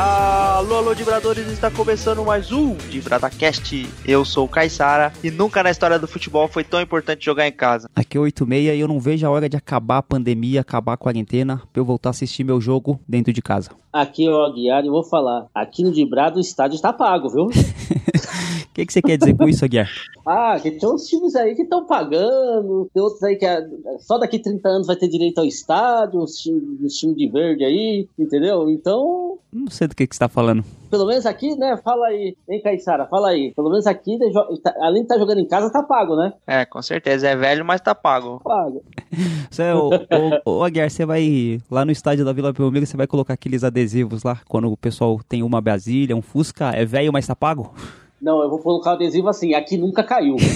Alô, alô, Vibradores, está começando mais um DivradaCast. Eu sou o Caissara e nunca na história do futebol foi tão importante jogar em casa. Aqui é 86 e eu não vejo a hora de acabar a pandemia, acabar a quarentena, pra eu voltar a assistir meu jogo dentro de casa. Aqui é o Aguiar e vou falar. Aqui no Dibrado o estádio está pago, viu? O que, que você quer dizer com isso, Aguiar? ah, que tem uns times aí que estão pagando, tem outros aí que é- só daqui 30 anos vai ter direito ao estádio, uns times uns times de verde aí, entendeu? Então, Não sei do que, que você tá falando. pelo menos aqui, né? Fala aí, hein, Caissara, fala aí. Pelo menos aqui, né, jo- tá- além de estar jogando em casa, tá pago, né? É, com certeza, é velho, mas tá pago. Pago. Você, ô, ô, ô, Aguiar, você vai lá no estádio da Vila Belmiro, você vai colocar aqueles adesivos lá, quando o pessoal tem uma Brasília, um Fusca, é velho, mas tá pago? Não, eu vou colocar o adesivo assim, aqui nunca caiu.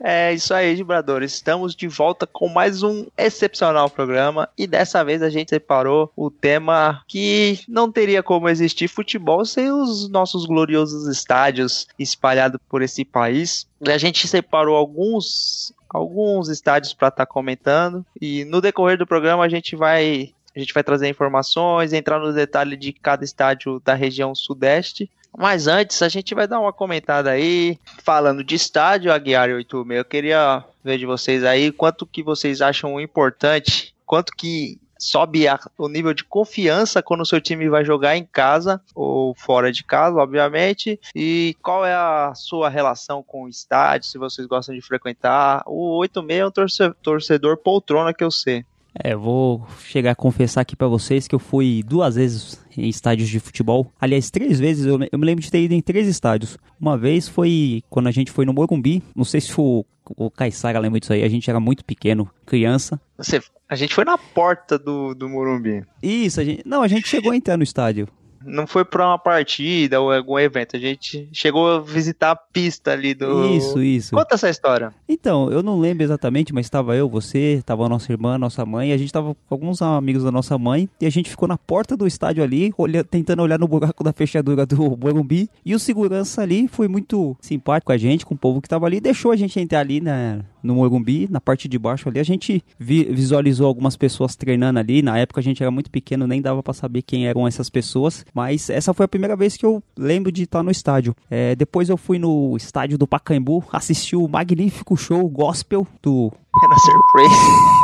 É isso aí, Vibradores. Estamos de volta com mais um excepcional programa e dessa vez a gente separou o tema que não teria como existir futebol sem os nossos gloriosos estádios espalhados por esse país. E a gente separou alguns alguns estádios para estar comentando e no decorrer do programa a gente vai a gente vai trazer informações, entrar no detalhe de cada estádio da região sudeste. Mas antes, a gente vai dar uma comentada aí, falando de estádio, Aguiar e 86. Eu queria ver de vocês aí quanto que vocês acham importante, quanto que sobe a- o nível de confiança quando o seu time vai jogar em casa ou fora de casa, obviamente, e qual é a sua relação com o estádio, se vocês gostam de frequentar. O 86 é um torce- torcedor poltrona que eu sei. É, vou chegar a confessar aqui pra vocês que eu fui duas vezes em estádios de futebol. Aliás, três vezes, eu, me- eu me lembro de ter ido em três estádios. Uma vez foi quando a gente foi no Morumbi, não sei se o, o Caissara lembra disso aí, a gente era muito pequeno, criança. Você, a gente foi na porta do, do Morumbi. Isso, a gente, não, a gente chegou a entrar no estádio. Não foi pra uma partida ou algum evento. A gente chegou a visitar a pista ali do. Isso, isso. Conta essa história. Então, eu não lembro exatamente, mas estava eu, você, estava a nossa irmã, nossa mãe, e a gente estava com alguns amigos da nossa mãe, e a gente ficou na porta do estádio ali, olha- tentando olhar no buraco da fechadura do Morumbi, e o segurança ali foi muito simpático com a gente, com o povo que estava ali, deixou a gente entrar ali na, no Morumbi, na parte de baixo ali, a gente vi- visualizou algumas pessoas treinando ali, na época a gente era muito pequeno, nem dava para saber quem eram essas pessoas, mas essa foi a primeira vez que eu lembro de estar no estádio. É, depois eu fui no estádio do Pacaembu, assisti o magnífico show gospel do Renascer Praise.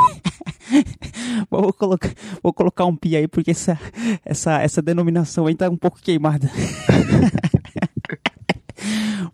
Vou colocar, vou colocar um pi aí, porque essa, essa, essa denominação aí tá um pouco queimada.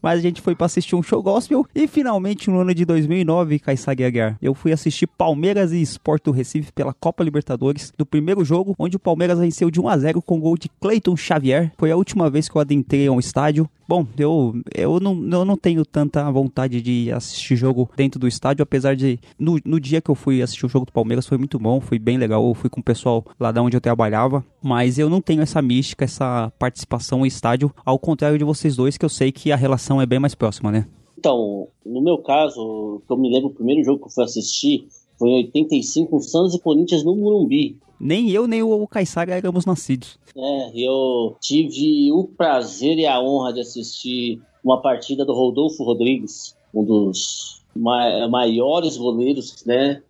Mas a gente foi pra assistir um show gospel e finalmente no ano de 2009, Kaysag Aguiar, eu fui assistir Palmeiras e Sport do Recife pela Copa Libertadores, do primeiro jogo, onde o Palmeiras venceu de 1 a 0 com gol de Cleiton Xavier. Foi a última vez que eu adentrei a um estádio. Bom, eu, eu, não, eu não tenho tanta vontade de assistir jogo dentro do estádio, apesar de no, no dia que eu fui assistir o jogo do Palmeiras foi muito bom, foi bem legal. Eu fui com o pessoal lá da onde eu trabalhava, mas eu não tenho essa mística, essa participação no estádio, ao contrário de vocês dois, que eu sei que a relação é bem mais próxima, né? Então, no meu caso, que eu me lembro, o primeiro jogo que eu fui assistir foi em 85, Santos e Corinthians no Morumbi. Nem eu, nem o Caissara éramos nascidos. É, eu tive o prazer e a honra de assistir uma partida do Rodolfo Rodrigues, um dos ma- maiores goleiros, né,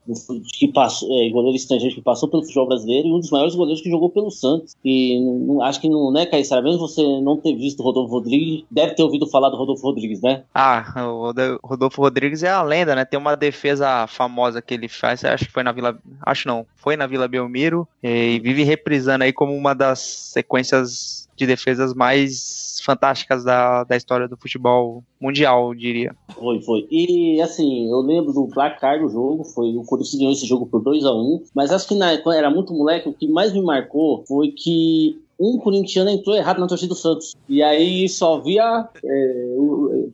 que passou, é, goleiro estrangeiro que passou pelo futebol brasileiro e um dos maiores goleiros que jogou pelo Santos. E não- acho que não, né, Caissara, mesmo você não ter visto o Rodolfo Rodrigues, deve ter ouvido falar do Rodolfo Rodrigues, né? Ah, o Rodo- Rodolfo Rodrigues é a lenda, né? Tem uma defesa famosa que ele faz, acho que foi na Vila. Acho não, foi na Vila Belmiro e vive reprisando aí como uma das sequências de defesas mais fantásticas da, da história do futebol mundial, eu diria. Foi, foi. E assim, eu lembro do placar do jogo, foi o Corinthians ganhou esse jogo por 2 a 1 mas acho que na, quando era muito moleque, o que mais me marcou foi que um corintiano entrou errado na torcida do Santos. E aí só via é,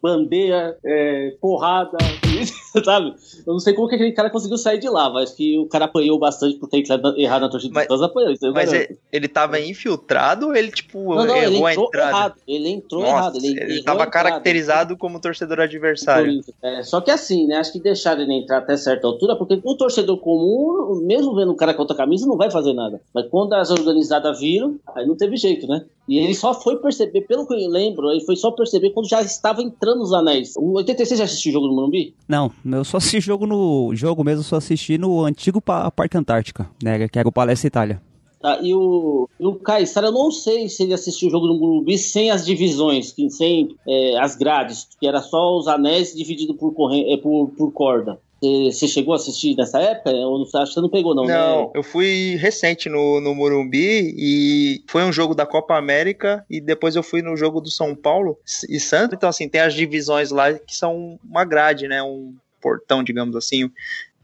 bandeira, é, porrada, sabe? Eu não sei como que aquele cara conseguiu sair de lá, mas que o cara apanhou bastante por ter entrado errado na torcida Mas- do Santos, apanhou. eu Mas ele, ele tava infiltrado ou ele, tipo, não, não, ele errou a entrou entrada? errado. Ele entrou Nossa, errado. Ele, ele tava caracterizado como torcedor adversário. É, só que assim, né? Acho que deixaram ele entrar até certa altura, porque o torcedor comum, mesmo vendo o cara com outra camisa, não vai fazer nada. Mas quando as organizadas viram, aí não teve jeito, né? E ele só foi perceber, pelo que eu lembro, ele foi só perceber quando já estava entrando os anéis. O 86 já assistiu o jogo do Morumbi? Não, eu só assisti jogo no jogo mesmo, só assisti no antigo pa- Parque Antártica, né, que era o Palestra Itália. Tá, e o, e o Caissara, eu não sei se ele assistiu o jogo no Morumbi sem as divisões, sem é, as grades, que era só os anéis divididos por, corrente, é, por, por corda. Você chegou a assistir nessa época? Que você não pegou, não. Não, né? eu fui recente no, no Morumbi e foi um jogo da Copa América e depois eu fui no jogo do São Paulo e Santos. Então, assim, tem as divisões lá que são uma grade, né? Um portão, digamos assim.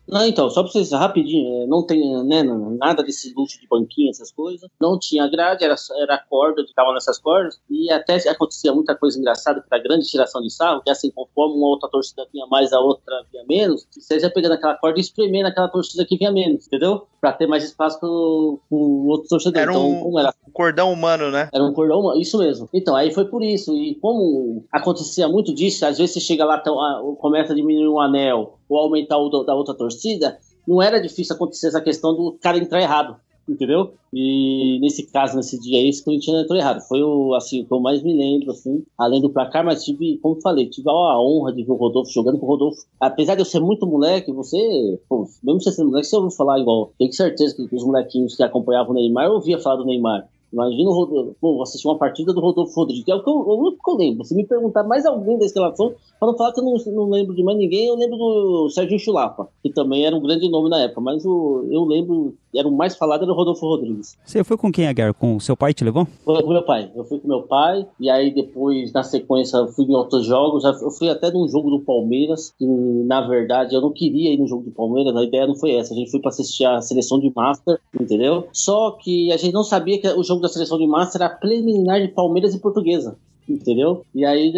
Não, então, só pra vocês rapidinho, é, não tem né, nada desse luxo de banquinha, essas coisas. Não tinha grade, era, era corda, que tava nessas cordas. E até acontecia muita coisa engraçada, que era grande tiração de sarro, que assim, conforme uma outra torcida vinha mais, a outra vinha menos, você já pegando aquela corda e espremendo aquela torcida que vinha menos, entendeu? Pra ter mais espaço pro, pro outro torcedor. Era um, então, era? um cordão humano, né? Era um cordão humano, isso mesmo. Então, aí foi por isso. E como acontecia muito disso, às vezes você chega lá, tão, começa a diminuir um anel, ou aumentar o da outra torcida, não era difícil acontecer essa questão do cara entrar errado, entendeu? E nesse caso, nesse dia aí, esse Corinthians entrou errado. Foi o, assim, o que eu mais me lembro, assim, além do placar, mas tive, como falei, tive a honra de ver o Rodolfo jogando com o Rodolfo. Apesar de eu ser muito moleque, você, pô, mesmo você sendo moleque, você ouviu falar igual. Tenho certeza que os molequinhos que acompanhavam o Neymar ouvia falar do Neymar. Imagina o Rodolfo, pô, assistir uma partida do Rodolfo Rodrigues, que é o que eu, o que eu lembro. Se me perguntar mais alguém da escalação, para não falar que eu não, não, lembro de mais ninguém, eu lembro do Sérgio Chulapa, que também era um grande nome na época, mas o, eu lembro, era o mais falado era o Rodolfo Rodrigues. Você foi com quem, Aguiar? Com o seu pai te levou? Foi com meu pai. Eu fui com meu pai, e aí depois, na sequência, eu fui em outros jogos. Eu fui até num jogo do Palmeiras, que na verdade eu não queria ir no jogo do Palmeiras, a ideia não foi essa. A gente foi para assistir a seleção de Master, entendeu? Só que a gente não sabia que o jogo da seleção de Master era preliminar de Palmeiras e Portuguesa entendeu? E aí,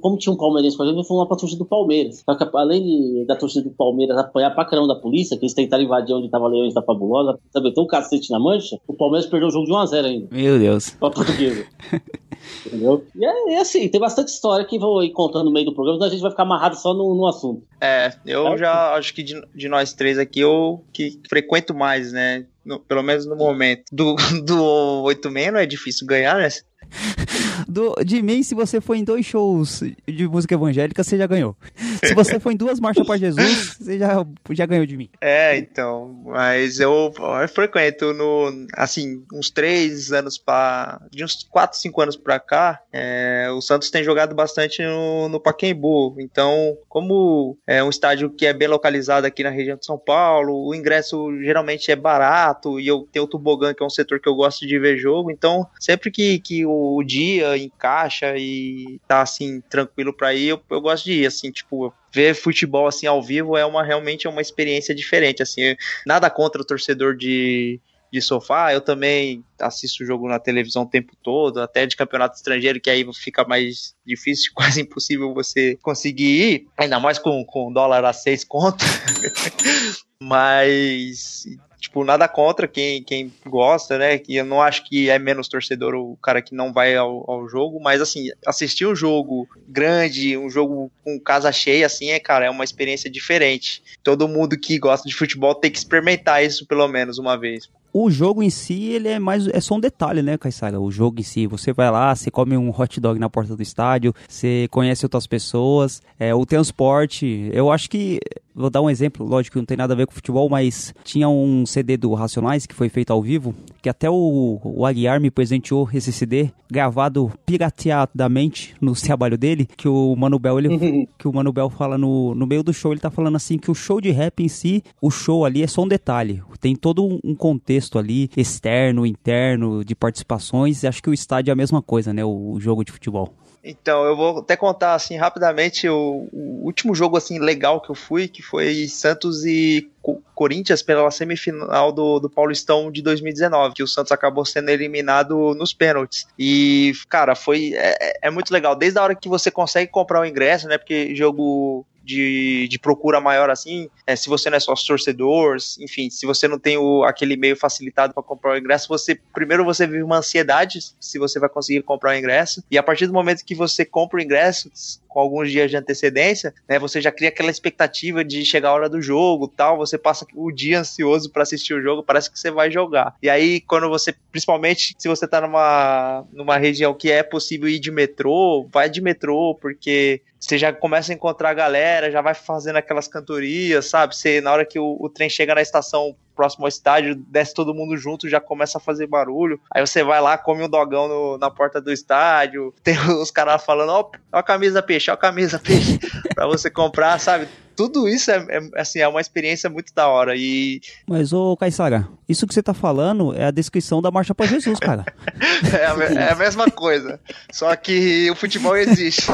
como tinha um palmeirense com a gente, fomos lá pra torcida do Palmeiras. Só que além de, da torcida do Palmeiras apanhar pra caramba da polícia, que eles tentaram invadir onde tava Leões da Fabulosa, sabe, tem um cacete na mancha, o Palmeiras perdeu o jogo de 1x0 ainda. Meu Deus. Pra portuguesa. entendeu? E é, é, assim, tem bastante história que vou ir contando no meio do programa, senão a gente vai ficar amarrado só no, no assunto. É, eu é. já acho que de, de nós três aqui, eu que frequento mais, né? No, pelo menos no momento. Do, do 86 não é difícil ganhar, né? Do, de mim, se você for em dois shows de música evangélica, você já ganhou. Se você for em duas marchas para Jesus, você já, já ganhou de mim. É, então. Mas eu, eu frequento no, assim, uns três anos para De uns quatro, cinco anos pra cá, é, o Santos tem jogado bastante no, no Pacaembu. Então, como é um estádio que é bem localizado aqui na região de São Paulo, o ingresso geralmente é barato e eu tenho o Tobogã, que é um setor que eu gosto de ver jogo. Então, sempre que, que o dia encaixa e tá assim, tranquilo pra ir, eu, eu gosto de ir, assim, tipo, ver futebol assim ao vivo é uma realmente é uma experiência diferente, assim, nada contra o torcedor de, de sofá, eu também assisto o jogo na televisão o tempo todo, até de campeonato estrangeiro, que aí fica mais difícil, quase impossível você conseguir ir, ainda mais com, com dólar a seis conto. Mas Tipo, nada contra quem, quem gosta, né? Que eu não acho que é menos torcedor o cara que não vai ao, ao jogo, mas assim, assistir um jogo grande, um jogo com casa cheia, assim, é, cara, é uma experiência diferente. Todo mundo que gosta de futebol tem que experimentar isso pelo menos uma vez o jogo em si, ele é mais é só um detalhe, né, Caissara? O jogo em si, você vai lá, você come um hot dog na porta do estádio, você conhece outras pessoas, é, o transporte, eu acho que Vou dar um exemplo, lógico que não tem nada a ver com futebol, mas tinha um CD do Racionais que foi feito ao vivo, que até o, o Aguiar me presenteou esse CD, gravado pirateadamente no trabalho dele, que o Mano Bel, ele, que o Mano Bel fala no, no meio do show, ele tá falando assim que o show de rap em si, o show ali é só um detalhe, tem todo um contexto ali, externo, interno, de participações, acho que o estádio é a mesma coisa, né, o, jogo de futebol. Então, eu vou até contar assim rapidamente o, o, último jogo assim legal que eu fui, que foi Santos e Corinthians pela semifinal do, do Paulistão de 2019, que o Santos acabou sendo eliminado nos pênaltis. E, cara, foi é, é, é muito legal. Desde a hora que você consegue comprar o ingresso, né? Porque jogo de, de procura maior assim, é, se você não é sócio torcedor, enfim, se você não tem o, aquele meio facilitado para comprar o ingresso, você primeiro você vive uma ansiedade se você vai conseguir comprar o ingresso, e a partir do momento que você compra o ingresso, com alguns dias de antecedência, né, você já cria aquela expectativa de chegar a hora do jogo, tal, você passa o dia ansioso para assistir o jogo, parece que você vai jogar. E aí quando você, principalmente se você tá numa numa região que é possível ir de metrô, vai de metrô, porque você já começa a encontrar a galera, já vai fazendo aquelas cantorias, sabe? Você, na hora que o, o trem chega na estação próximo ao estádio, desce todo mundo junto, já começa a fazer barulho. Aí você vai lá, come um dogão no, na porta do estádio, tem os caras falando, ó, ó a camisa peixe, ó a camisa peixe, pra você comprar, sabe? Tudo isso é, é, assim, é uma experiência muito da hora. E... Mas, ô Caissara, isso que você tá falando é a descrição da Marcha para Jesus, cara. é, a, é a mesma coisa. Só que o futebol existe.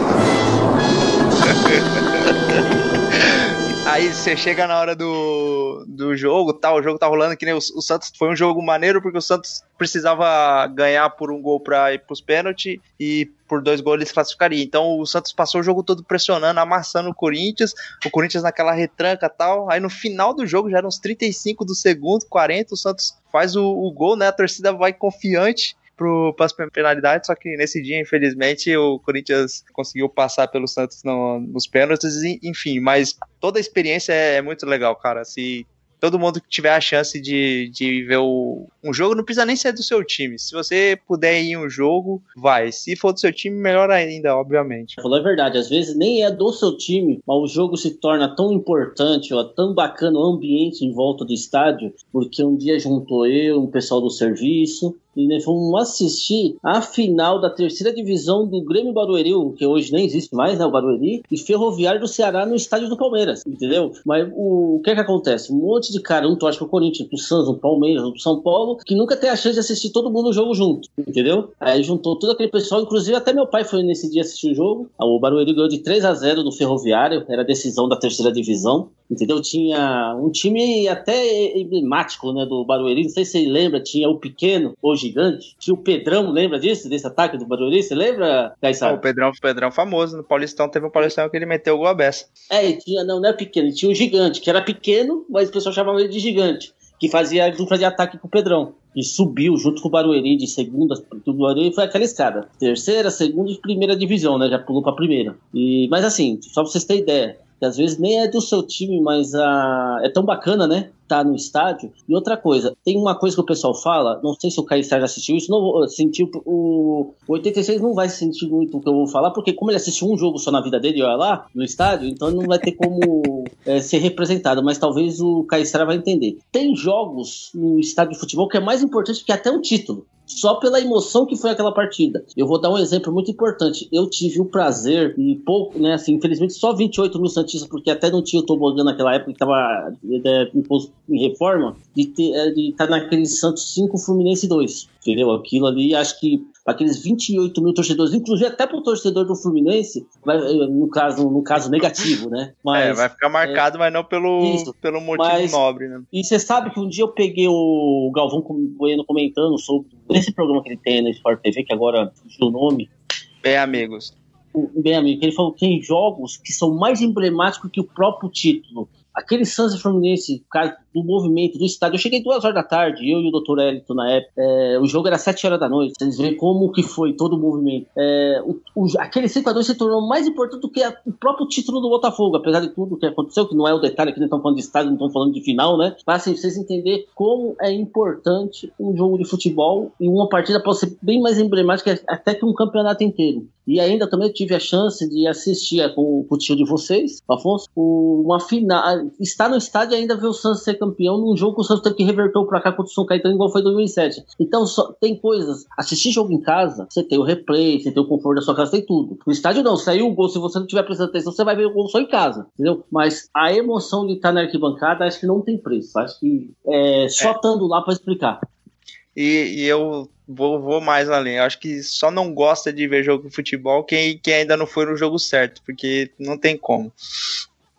Aí você chega na hora do, do jogo, tá, o jogo tá rolando que nem o, o, Santos foi um jogo maneiro porque o Santos precisava ganhar por um gol para ir pros pênaltis e por dois gols eles classificariam. Então o Santos passou o jogo todo pressionando, amassando o Corinthians, o Corinthians naquela retranca tal. Aí no final do jogo, já eram uns 35 do segundo, 40, o Santos faz o, o gol, né? A torcida vai confiante para as penalidades, só que nesse dia, infelizmente, o Corinthians conseguiu passar pelo Santos no, nos pênaltis, enfim, mas toda a experiência é, é muito legal, cara. Se todo mundo que tiver a chance de, de ver o, um jogo, não precisa nem ser do seu time. Se você puder ir em um jogo, vai. Se for do seu time, melhor ainda, obviamente. Falou a verdade, às vezes nem é do seu time, mas o jogo se torna tão importante, ó, tão bacana o ambiente em volta do estádio, porque um dia juntou eu, um pessoal do serviço, e nós fomos assistir a final da terceira divisão do Grêmio Barueri, que hoje nem existe mais, né, o Barueri, e Ferroviário do Ceará no estádio do Palmeiras, entendeu? Mas o, o que é que acontece? Um monte de cara, um torce pro Corinthians, pro Santos, pro Palmeiras, pro São Paulo, que nunca tem a chance de assistir todo mundo no jogo junto, entendeu? Aí juntou todo aquele pessoal, inclusive até meu pai foi nesse dia assistir o jogo. O Barueri ganhou de 3 a 0 no Ferroviário, era decisão da terceira divisão, entendeu? Tinha um time até emblemático, né, do Barueri, não sei se você lembra, tinha o Pequeno, hoje gigante. Tinha o Pedrão, lembra disso? Desse ataque do Barueri? Você lembra, Caissara? o Pedrão, o Pedrão famoso. No Paulistão teve um Paulistão que ele meteu o gol a beça. É, tinha, não, não é pequeno, tinha o gigante, que era pequeno, mas o pessoal chamava ele de gigante. Que fazia dupla de ataque com o Pedrão. E subiu junto com o Barueri de segunda. O Barueri foi aquela escada. Terceira, segunda e primeira divisão, né? Já pulou pra primeira. E, mas assim, só pra vocês terem ideia que às vezes nem é do seu time, mas a... é tão bacana, né? Tá no estádio. E outra coisa, tem uma coisa que o pessoal fala, não sei se o Caio já assistiu isso, não sentiu o... o 86 não vai sentir muito o que eu vou falar, porque como ele assistiu um jogo só na vida dele, olha lá, no estádio, então não vai ter como é, ser representado, mas talvez o Caio vai entender. Tem jogos no estádio de futebol que é mais importante que até um título só pela emoção que foi aquela partida. Eu vou dar um exemplo muito importante. Eu tive o prazer, e pouco, né, assim, infelizmente só 28 mil Santistas, porque até não tinha o tobogã naquela época que estava é, em reforma, de é, estar tá naquele Santos 5, Fluminense 2. Entendeu? Aquilo ali, acho que aqueles 28 mil torcedores, inclusive até para o torcedor do Fluminense, vai, no, caso, no caso negativo, né? Mas, é, vai ficar marcado, é, mas não pelo, isso, pelo motivo mas, nobre, né? E você sabe que um dia eu peguei o Galvão Bueno comentando sobre esse programa que ele tem na Sport TV, que agora fugiu o nome. Bem, amigos. Bem, amigo, ele falou que tem jogos que são mais emblemáticos que o próprio título. Aquele Santos Fluminense, cara, do movimento, do estádio. Eu cheguei duas horas da tarde, eu e o Dr. Elito na época. É, o jogo era sete horas da noite. Vocês veem como que foi todo o movimento. É, o, o, aquele 5x2 se tornou mais importante do que a, o próprio título do Botafogo, apesar de tudo que aconteceu, que não é o detalhe, aqui não estamos falando de estádio, não estamos falando de final, né? Mas assim, vocês entenderem como é importante um jogo de futebol e uma partida pode ser bem mais emblemática até que um campeonato inteiro. E ainda também tive a chance de assistir com, com o tio de vocês, Afonso, uma final. Estar no estádio ainda ver o Santos ser campeão num jogo que o Santos teve que reverter pra cá contra o São Caetano, igual foi em 2007. Então, só, tem coisas. Assistir jogo em casa, você tem o replay, você tem o conforto da sua casa, tem tudo. No estádio não, saiu o gol, se você não tiver prestando atenção, você vai ver o gol só em casa, entendeu? Mas a emoção de estar na arquibancada, acho que não tem preço. Acho que é só estando é. lá para explicar. E, e, eu vou, vou mais além. Eu acho que só não gosta de ver jogo de futebol quem, quem ainda não foi no jogo certo, porque não tem como.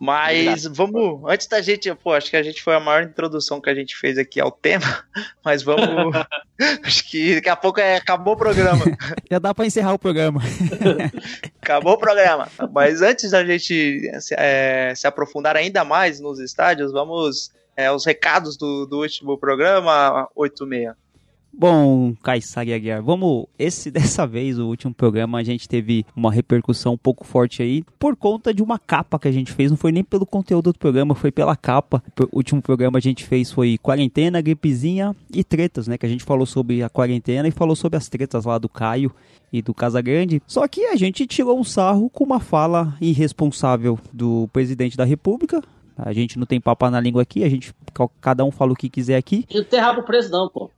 Mas vamos, antes da gente, pô, acho que a gente foi a maior introdução que a gente fez aqui ao tema, mas vamos, acho que daqui a pouco é, acabou o programa. Já dá para encerrar o programa. acabou o programa. Mas antes da gente é, se aprofundar ainda mais nos estádios, vamos é, os recados do, do último programa 86. Bom, Kaysari Aguiar, vamos. Esse dessa vez, o último programa, a gente teve uma repercussão um pouco forte aí por conta de uma capa que a gente fez. Não foi nem pelo conteúdo do programa, foi pela capa. O último programa a gente fez foi quarentena, gripezinha e tretas, né? Que a gente falou sobre a quarentena e falou sobre as tretas lá do Caio e do Casagrande. Só que a gente tirou um sarro com uma fala irresponsável do presidente da República. A gente não tem papo na língua aqui, a gente cada um fala o que quiser aqui. Não tem rabo preso não, pô.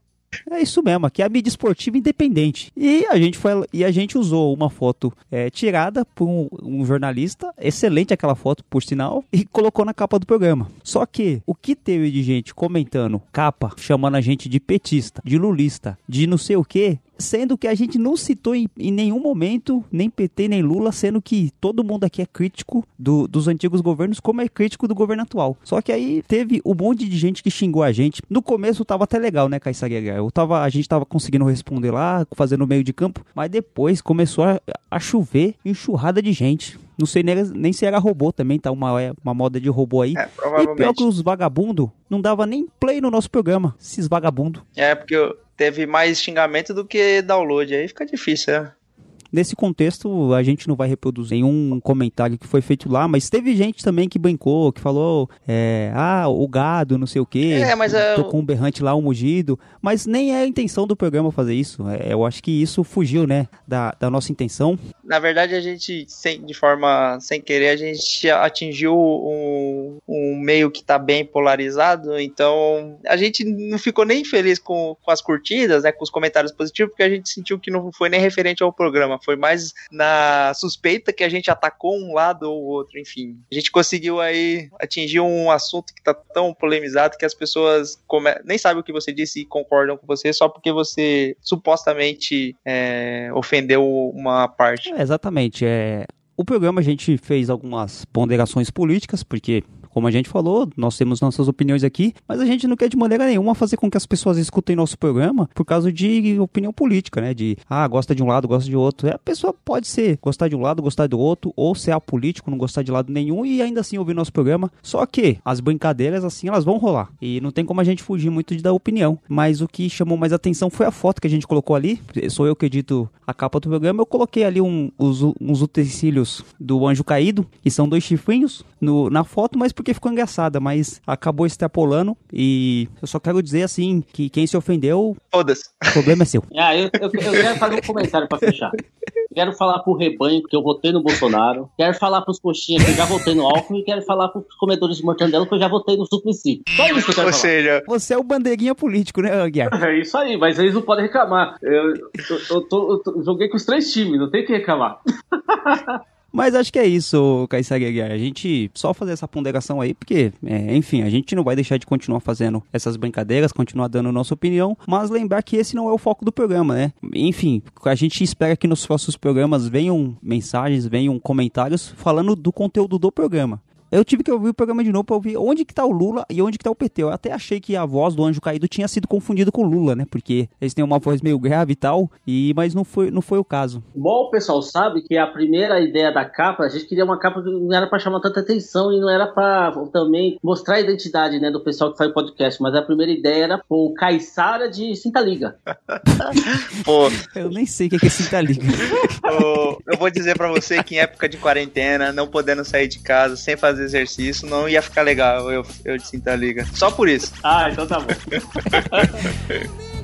É isso mesmo, aqui é a mídia esportiva independente. E a gente foi e a gente usou uma foto é, tirada por um, um, jornalista, excelente aquela foto, por sinal, e colocou na capa do programa. Só que o que teve de gente comentando capa, chamando a gente de petista, de lulista, de não sei o que, sendo que a gente não citou em, em, nenhum momento nem PT nem Lula, sendo que todo mundo aqui é crítico do, dos antigos governos, como é crítico do governo atual. Só que aí teve um monte de gente que xingou a gente. No começo tava até legal, né, Caissara Eu tava, a gente tava conseguindo responder lá, fazendo meio de campo, mas depois começou a, a chover enxurrada de gente. Não sei nem, nem, se era robô também, tá uma, uma moda de robô aí. É, e pior que os vagabundos não dava nem play no nosso programa, esses vagabundos. É, porque eu, teve mais xingamento do que download. Aí fica difícil, né? Nesse contexto, a gente não vai reproduzir nenhum comentário que foi feito lá, mas teve gente também que brincou, que falou, é, ah, o gado, não sei o quê. É, mas é... Tocou um berrante lá, um mugido. Mas nem é a intenção do programa fazer isso. É, eu acho que isso fugiu, né, da, da nossa intenção. Na verdade, a gente, sem, de forma sem querer, a gente atingiu um, um meio que tá bem polarizado, então a gente não ficou nem feliz com, com as curtidas, né, com os comentários positivos, porque a gente sentiu que não foi nem referente ao programa foi mais na suspeita que a gente atacou um lado ou outro, enfim. A gente conseguiu aí atingir um assunto que tá tão polemizado que as pessoas come... nem sabem o que você disse e concordam com você só porque você supostamente é, ofendeu uma parte. É, exatamente. É, o programa a gente fez algumas ponderações políticas, porque como a gente falou, nós temos nossas opiniões aqui, mas a gente não quer de maneira nenhuma fazer com que as pessoas escutem nosso programa por causa de opinião política, né? De, ah, gosta de um lado, gosta de outro. A pessoa pode ser gostar de um lado, gostar do outro, ou ser apolítico, não gostar de lado nenhum e ainda assim ouvir nosso programa. Só que as brincadeiras, assim, elas vão rolar. E não tem como a gente fugir muito da opinião. Mas o que chamou mais atenção foi a foto que a gente colocou ali. Sou eu que edito a capa do programa. Eu coloquei ali um, uns, uns utensílios do anjo caído, que são dois chifrinhos no, na foto, mas porque ficou engraçada, mas acabou extrapolando e eu só quero dizer assim que quem se ofendeu, foda-se. O problema é seu. Ah, eu, eu, eu quero fazer um comentário para fechar. Quero falar pro rebanho que eu votei no Bolsonaro. Quero falar pros coxinhas que eu já votei no Alckmin. E quero falar pros comedores de mortandela que eu já votei no Suplicy. Só isso que eu quero Ou falar. seja, você é o bandeirinha político, né, Guiar? É isso aí, mas eles não podem reclamar. Eu, eu, eu, tô, eu joguei com os três times, não tem que reclamar. Mas acho que é isso, Caissara Aguiar. A gente só fazer essa ponderação aí, porque, é, enfim, a gente não vai deixar de continuar fazendo essas brincadeiras, continuar dando nossa opinião, mas lembrar que esse não é o foco do programa, né? Enfim, a gente espera que nos próximos programas venham mensagens, venham comentários falando do conteúdo do programa. Eu tive que ouvir o programa de novo pra ouvir onde que tá o Lula e onde que tá o PT. Eu até achei que a voz do Anjo Caído tinha sido confundida com o Lula, né? Porque eles têm uma voz meio grave e tal, e, mas não foi, não foi o caso. Bom, o pessoal sabe que a primeira ideia da capa, a gente queria uma capa que não era para chamar tanta atenção e não era para também mostrar a identidade, né, do pessoal que faz podcast, mas a primeira ideia era pô, Caissara de Cinta Liga. pô. Eu nem sei o que é Cinta Liga. eu vou dizer para você que em época de quarentena, não podendo sair de casa, sem fazer fazer exercício, não ia ficar legal eu, eu de cinta liga. Só por isso. Ah, então tá bom.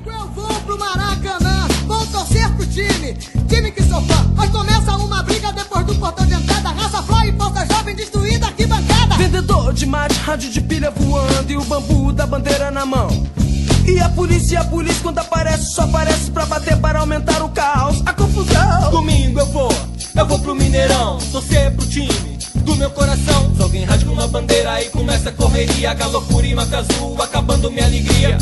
eu vou pro Maracanã, vou torcer pro time, time que sou fã. Mas começa uma briga depois do portão de entrada, raça fly e pouca jovem destruída aqui bancada. Vendedor de mate, rádio de pilha voando e o bambu da bandeira na mão. E a polícia, a polícia quando aparece, só aparece pra bater para aumentar o caos, a confusão. Domingo eu vou, eu vou pro Mineirão, torcer pro time do meu coração. Se alguém rasga uma bandeira e começa a correria, galopura e mata azul, acabando minha alegria.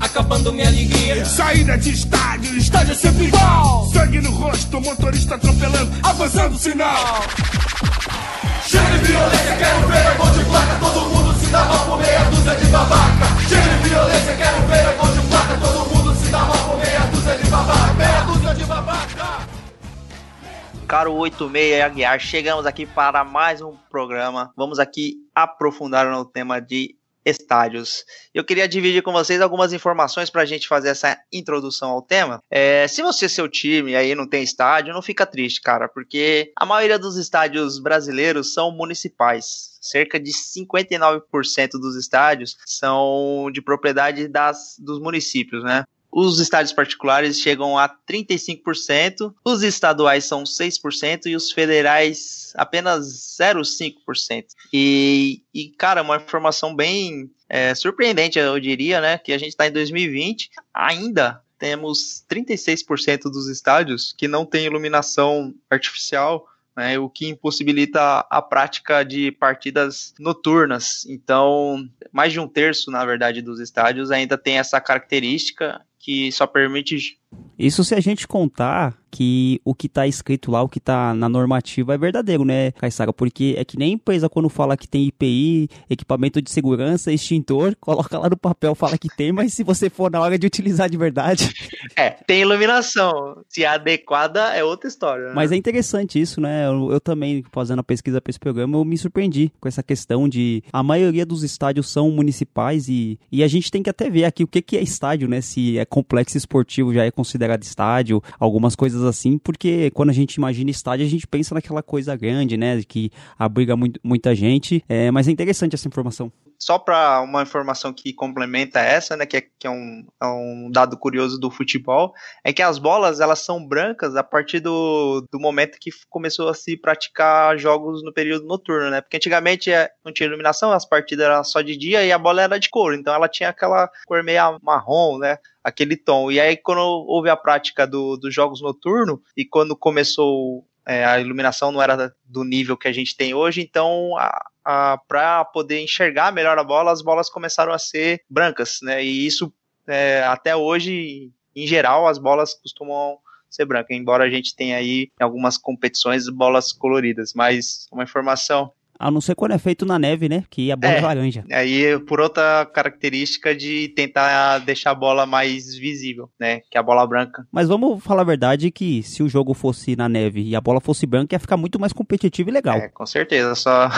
Acabando minha alegria. Saída de estádio, estádio é sempre igual. Sangue no rosto, motorista atropelando, avançando o sinal. Chega de violência, quero ver a gol de placa, todo mundo se dá mal por meia dúzia de babaca. Chega de violência, quero ver a gol de caro 86 Aguiar, chegamos aqui para mais um programa. Vamos aqui aprofundar no tema de estádios. Eu queria dividir com vocês algumas informações para a gente fazer essa introdução ao tema. É, se você, seu time, aí não tem estádio, não fica triste, cara, porque a maioria dos estádios brasileiros são municipais. Cerca de 59% dos estádios são de propriedade das, dos municípios, né? Os estádios particulares chegam a 35%, os estaduais são 6% e os federais apenas 0,5%. E, e, cara, uma informação bem é, surpreendente, eu diria, né? Que a gente está em 2020, ainda temos 36% dos estádios que não tem iluminação artificial né, o que impossibilita a prática de partidas noturnas. Então, mais de um terço, na verdade, dos estádios ainda tem essa característica que só permite. Isso se a gente contar que o que está escrito lá, o que está na normativa é verdadeiro, né, Caissara? Porque é que nem empresa quando fala que tem IPI, equipamento de segurança, extintor, coloca lá no papel, fala que tem, mas se você for na hora de utilizar de verdade... É, tem iluminação. Se é adequada, é outra história. Né? Mas é interessante isso, né? Eu, eu também, fazendo a pesquisa para esse programa, eu me surpreendi com essa questão de... A maioria dos estádios são municipais e, e a gente tem que até ver aqui o que, que é estádio, né? Se é complexo esportivo já é considerado estádio, algumas coisas assim, porque quando a gente imagina estádio, a gente pensa naquela coisa grande, né, que abriga muito, muita gente, é, mas é interessante essa informação. Só para uma informação que complementa essa, né, que é, que é, um, é um dado curioso do futebol, é que as bolas elas são brancas a partir do, do momento que começou a se praticar jogos no período noturno, né, porque antigamente é, não tinha iluminação, as partidas eram só de dia e a bola era de couro, então ela tinha aquela cor meio marrom, né, aquele tom. E aí, quando houve a prática do, dos jogos noturnos, e quando começou é, a iluminação não era do nível que a gente tem hoje, então para poder enxergar melhor a bola, as bolas começaram a ser brancas, né? E isso é, até hoje, em geral, as bolas costumam ser brancas, embora a gente tenha aí algumas competições bolas coloridas. Mas uma informação a não ser quando é feito na neve, né? Que a bola é, é laranja. Aí, por outra característica de tentar deixar a bola mais visível, né? Que é a bola branca. Mas vamos falar a verdade que se o jogo fosse na neve e a bola fosse branca, ia ficar muito mais competitivo e legal. É, com certeza. Só.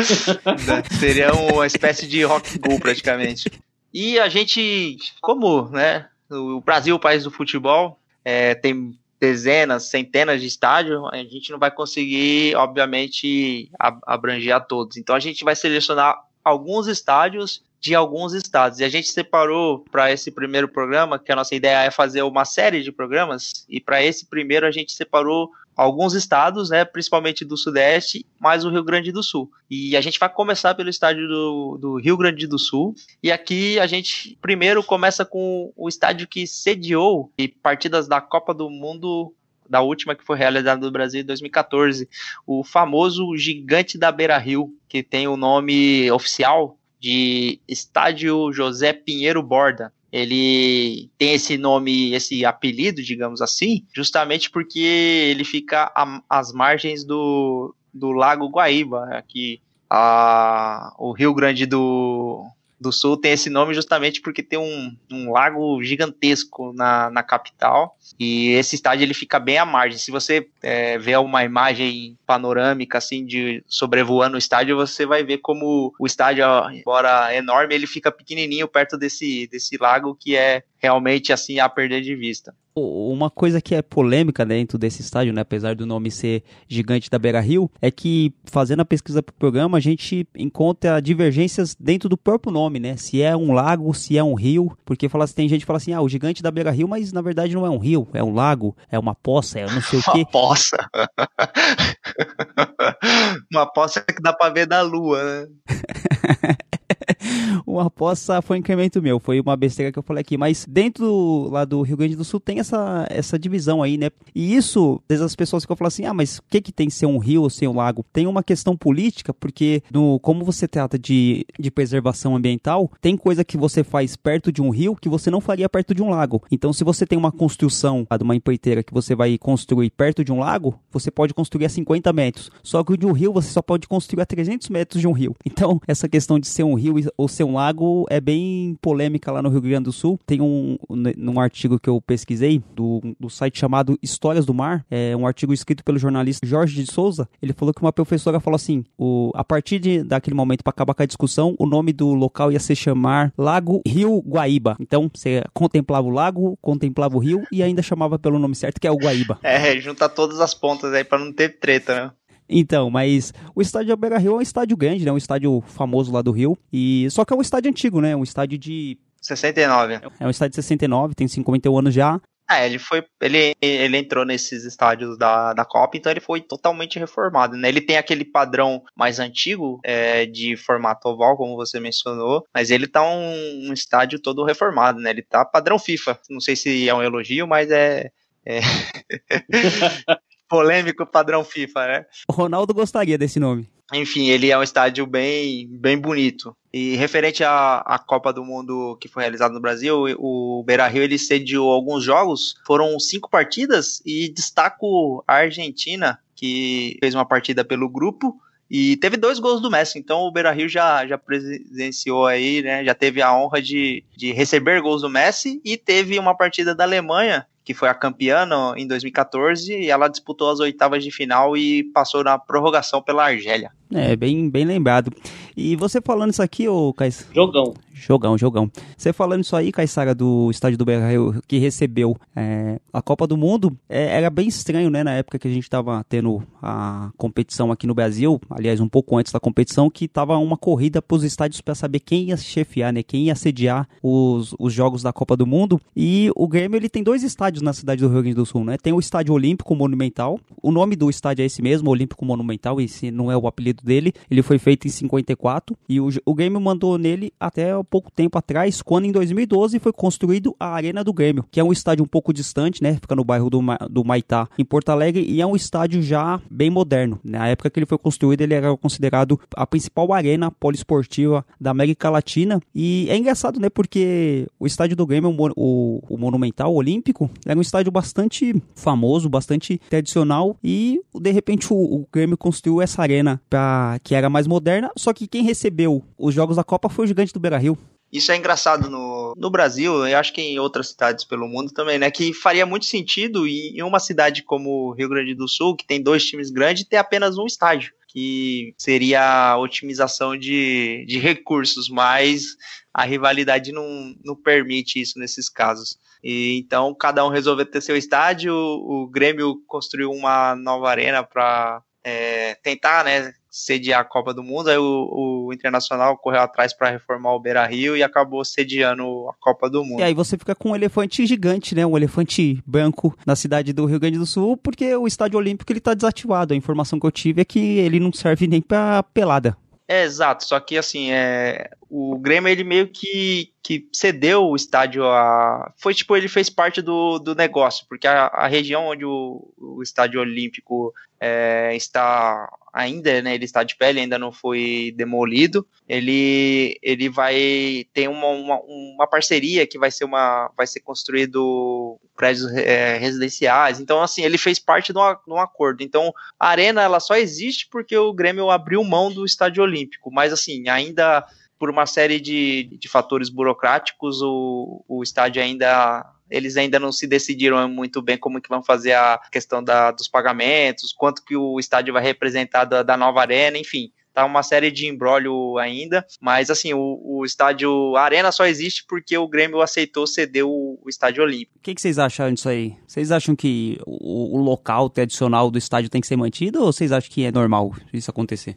Seria uma espécie de rock go praticamente. E a gente, como, né? O Brasil, o país do futebol, é, tem dezenas, centenas de estádios, a gente não vai conseguir, obviamente, abranger a todos. Então a gente vai selecionar alguns estádios de alguns estados. E a gente separou para esse primeiro programa, que a nossa ideia é fazer uma série de programas, e para esse primeiro a gente separou alguns estados, né, principalmente do Sudeste, mais o Rio Grande do Sul. E a gente vai começar pelo estádio do, do, Rio Grande do Sul. E aqui a gente primeiro começa com o estádio que sediou e partidas da Copa do Mundo da última que foi realizada no Brasil em 2014, o famoso Gigante da Beira Rio, que tem o nome oficial de Estádio José Pinheiro Borda. Ele tem esse nome, esse apelido, digamos assim, justamente porque ele fica às margens do, do Lago Guaíba, aqui a, o Rio Grande do, do Sul tem esse nome justamente porque tem um, um lago gigantesco na, na capital e esse estádio ele fica bem à margem. Se você é, vê uma imagem panorâmica assim de sobrevoando o estádio, você vai ver como o estádio, embora enorme, ele fica pequenininho perto desse, desse lago que é realmente assim a perder de vista. Uma coisa que é polêmica dentro desse estádio, né, apesar do nome ser gigante da Beira Rio, é que fazendo a pesquisa para o programa a gente encontra divergências dentro do próprio nome, né? Se é um lago, se é um rio, porque fala, tem gente que fala assim, ah, o gigante da Beira Rio, mas na verdade não é um rio, é um lago, é uma poça, é não sei o quê. Uma poça. uma poça que dá para ver da lua, né? uma aposta foi um incremento meu, foi uma besteira que eu falei aqui. Mas dentro lá do Rio Grande do Sul tem essa, essa divisão aí, né? E isso, desde as pessoas que eu falo assim, ah, mas o que que tem ser um rio ou ser um lago? Tem uma questão política, porque no, como você trata de, de preservação ambiental, tem coisa que você faz perto de um rio que você não faria perto de um lago. Então, se você tem uma construção de uma empreiteira que você vai construir perto de um lago, você pode construir a 50 metros. Só que de um rio você só pode construir a 300 metros de um rio. Então, essa questão de ser um rio ou ser um lago é bem polêmica lá no Rio Grande do Sul. Tem um, num artigo que eu pesquisei do, do site chamado Histórias do Mar, é um artigo escrito pelo jornalista Jorge de Souza. Ele falou que uma professora falou assim: o, a partir de, daquele momento, para acabar com a discussão, o nome do local ia se chamar Lago Rio Guaíba. Então, você contemplava o lago, contemplava o rio e ainda chamava pelo nome certo, que é o Guaíba. É, junta todas as pontas aí para não ter treta, né? Então, mas o estádio Beira Rio é um estádio grande, né? Um estádio famoso lá do Rio. E só que é um estádio antigo, né? Um estádio de 69. É um estádio de 69, tem 51 anos já. É, ele foi. Ele, ele entrou nesses estádios da, da Copa, então ele foi totalmente reformado. Né? Ele tem aquele padrão mais antigo é, de formato oval, como você mencionou, mas ele tá um, um, estádio todo reformado, né? Ele tá padrão FIFA. Não sei se é um elogio, mas é. é... polêmico padrão FIFA, né? O Ronaldo gostaria desse nome. Enfim, ele é um estádio bem, bem bonito. E referente à, à Copa do Mundo que foi realizada no Brasil, o Beira Rio ele sediou alguns jogos, foram cinco partidas, e destaco a Argentina, que fez uma partida pelo grupo, e teve dois gols do Messi, então o Beira Rio já, já presenciou aí, né? Já teve a honra de, de receber gols do Messi e teve uma partida da Alemanha que foi a campeã no, em 2014, e ela disputou as oitavas de final e passou na prorrogação pela Argélia. É, bem, bem lembrado. E você falando isso aqui, ô Cais... Jogão. Jogão, jogão. Você falando isso aí, Caissara, do estádio do Beira que recebeu é, a Copa do Mundo, é, era bem estranho, né, na época que a gente estava tendo a competição aqui no Brasil, aliás, um pouco antes da competição, que tava uma corrida para os estádios para saber quem ia chefiar, né, quem ia sediar os, os jogos da Copa do Mundo. E o Grêmio, ele tem dois estádios na cidade do Rio Grande do Sul, né? Tem o Estádio Olímpico Monumental, o nome do estádio é esse mesmo, Olímpico Monumental, esse não é o apelido dele, ele foi feito em 54, e o, o Grêmio mandou nele até pouco tempo atrás, quando em 2012 foi construído a Arena do Grêmio, que é um estádio um pouco distante, né? Fica no bairro do, do Maitá, em Porto Alegre, e é um estádio já bem moderno. Na época que ele foi construído, ele era considerado a principal arena poliesportiva da América Latina. E é engraçado, né? Porque o estádio do Grêmio, o, o Monumental Olímpico, era um estádio bastante famoso, bastante tradicional, e de repente o, o Grêmio construiu essa arena pra, que era mais moderna, só que quem recebeu os jogos da Copa foi o gigante do Beira Rio. Isso é engraçado no, no Brasil, e acho que em outras cidades pelo mundo também, né? Que faria muito sentido em, uma cidade como Rio Grande do Sul, que tem dois times grandes, ter apenas um estádio, que seria a otimização de, de recursos, mas a rivalidade não, não permite isso nesses casos. E então cada um resolveu ter seu estádio, o Grêmio construiu uma nova arena para é, tentar, né, sediar a Copa do Mundo, aí o, o Internacional correu atrás para reformar o Beira Rio e acabou sediando a Copa do Mundo. E aí você fica com um elefante gigante, né? Um elefante branco na cidade do Rio Grande do Sul, porque o Estádio Olímpico ele tá desativado. A informação que eu tive é que ele não serve nem para pelada. É, exato, só que assim, é, o Grêmio ele meio que, que cedeu o estádio a. Foi tipo, ele fez parte do, do negócio, porque a, a região onde o, o estádio olímpico é, está ainda, né, ele está de pé, ele ainda não foi demolido. Ele, ele vai ter uma, uma, uma parceria que vai ser uma vai ser construído prédios é, residenciais. Então, assim, ele fez parte de um, de um, acordo. Então, a arena ela só existe porque o Grêmio abriu mão do estádio olímpico, mas assim, ainda por uma série de, de fatores burocráticos, o, o estádio ainda eles ainda não se decidiram muito bem como que vão fazer a questão da, dos pagamentos, quanto que o estádio vai representar da, da nova arena, enfim tá uma série de embrólio ainda, mas assim, o, o estádio a Arena só existe porque o Grêmio aceitou ceder o, o estádio olímpico. O que, que, vocês acham disso aí? Vocês acham que o, o local tradicional do estádio tem que ser mantido ou vocês acham que é normal isso acontecer?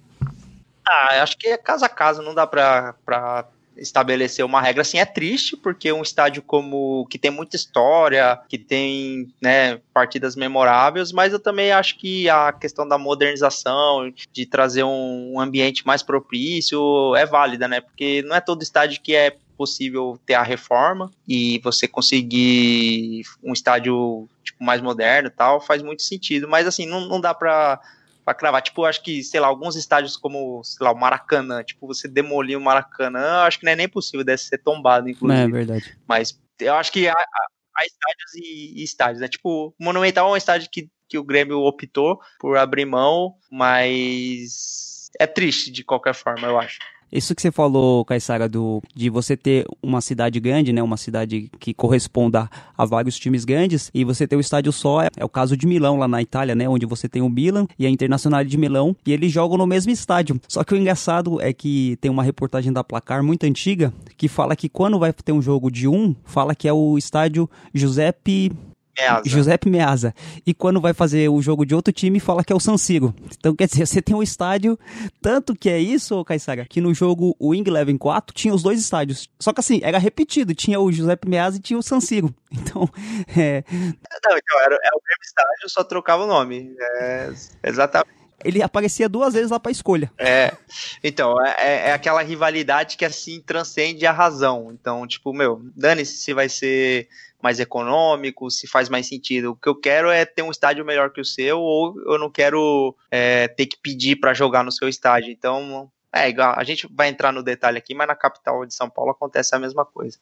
Ah, acho que é casa a casa, não dá pra, estabelecer uma regra assim. É triste porque um estádio como que tem muita história que tem né, partidas memoráveis mas eu também acho que a questão da modernização de trazer um, ambiente mais propício é válida né? Porque não é todo estádio que é possível ter a reforma e você conseguir um estádio tipo mais moderno tal faz muito sentido. Mas assim não, não dá para para cravar. Tipo, acho que, sei lá, alguns estádios como, sei lá, o Maracanã, tipo, você demolir o Maracanã, acho que não é nem possível, deve ser tombado, inclusive. É verdade. Mas eu acho que há, há estádios e, e, estádios, né? Tipo, o Monumental é um estádio que, que o Grêmio optou por abrir mão, mas é triste de qualquer forma, eu acho. Isso que você falou, Caissara, do, de você ter uma cidade grande, né? Uma cidade que corresponda a vários times grandes, e você ter o estádio só, é, é o caso de Milão, lá na Itália, né? Onde você tem o Milan e a Internacional de Milão, e eles jogam no mesmo estádio. Só que o engraçado é que tem uma reportagem da Placar muito antiga que fala que quando vai ter um jogo de um, fala que é o estádio Giuseppe Meazza. Giuseppe Meazza. E quando vai fazer o jogo de outro time, fala que é o San Siro. Então, quer dizer, você tem um estádio, tanto que é isso, Caissaga, que no jogo o Wing Eleven 4 tinha os dois estádios. Só que assim, era repetido, tinha o Giuseppe Meazza e tinha o San Siro. Então, é... Não, então, era, é o mesmo estádio, só trocava o nome. É, exatamente. Ele aparecia duas vezes lá pra escolha. É, então, é, é aquela rivalidade que assim transcende a razão. Então, tipo, meu, dane-se se vai ser mais econômico, se faz mais sentido. O que eu quero é ter um estádio melhor que o seu, ou eu não quero é, ter que pedir para jogar no seu estádio. Então, é igual. A gente vai entrar no detalhe aqui, mas na capital de São Paulo acontece a mesma coisa.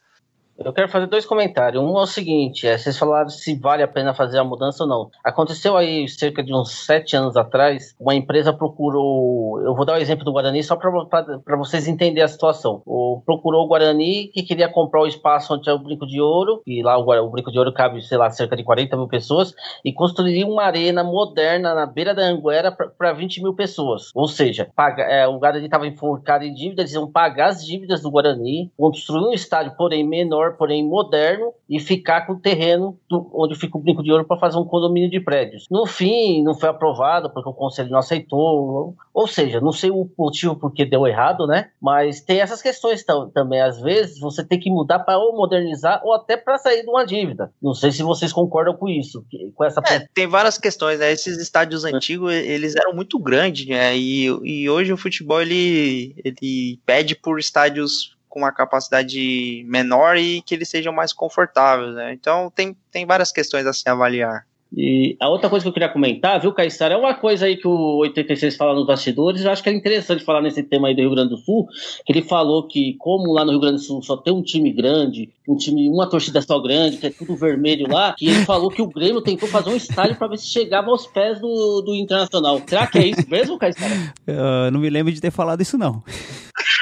Eu quero fazer dois comentários. Um é o seguinte: é, vocês falaram se vale a pena fazer a mudança ou não. Aconteceu aí cerca de uns sete anos atrás, uma empresa procurou. Eu vou dar o exemplo do Guarani só para vocês entenderem a situação. O, procurou o Guarani que queria comprar o espaço onde é o Brinco de Ouro, e lá o, o Brinco de Ouro cabe, sei lá, cerca de 40 mil pessoas, e construiria uma arena moderna na beira da Anguera para 20 mil pessoas. Ou seja, paga, é, o Guarani estava enforcado em dívidas, eles iam pagar as dívidas do Guarani, construir um estádio, porém menor porém moderno, e ficar com o terreno do, onde fica o Brinco de Ouro para fazer um condomínio de prédios. No fim, não foi aprovado porque o conselho não aceitou. Ou seja, não sei o motivo porque deu errado, né? Mas tem essas questões também. Às vezes você tem que mudar para ou modernizar ou até para sair de uma dívida. Não sei se vocês concordam com isso, com essa. É, tem várias questões, né? Esses estádios antigos eles eram muito grandes, né? E, e hoje o futebol ele, ele pede por estádios com uma capacidade menor e que eles sejam mais confortáveis, né? Então tem, tem várias questões a se avaliar. E a outra coisa que eu queria comentar, viu, Caissara, é uma coisa aí que o 86 fala nos bastidores, eu acho que é interessante falar nesse tema aí do Rio Grande do Sul, que ele falou que como lá no Rio Grande do Sul só tem um time grande, um time, uma torcida só grande, que é tudo vermelho lá, que ele falou que o Grêmio tentou fazer um estádio para ver se chegava aos pés do, do Internacional. Será que é isso mesmo, Caissara? Eu não me lembro de ter falado isso, não.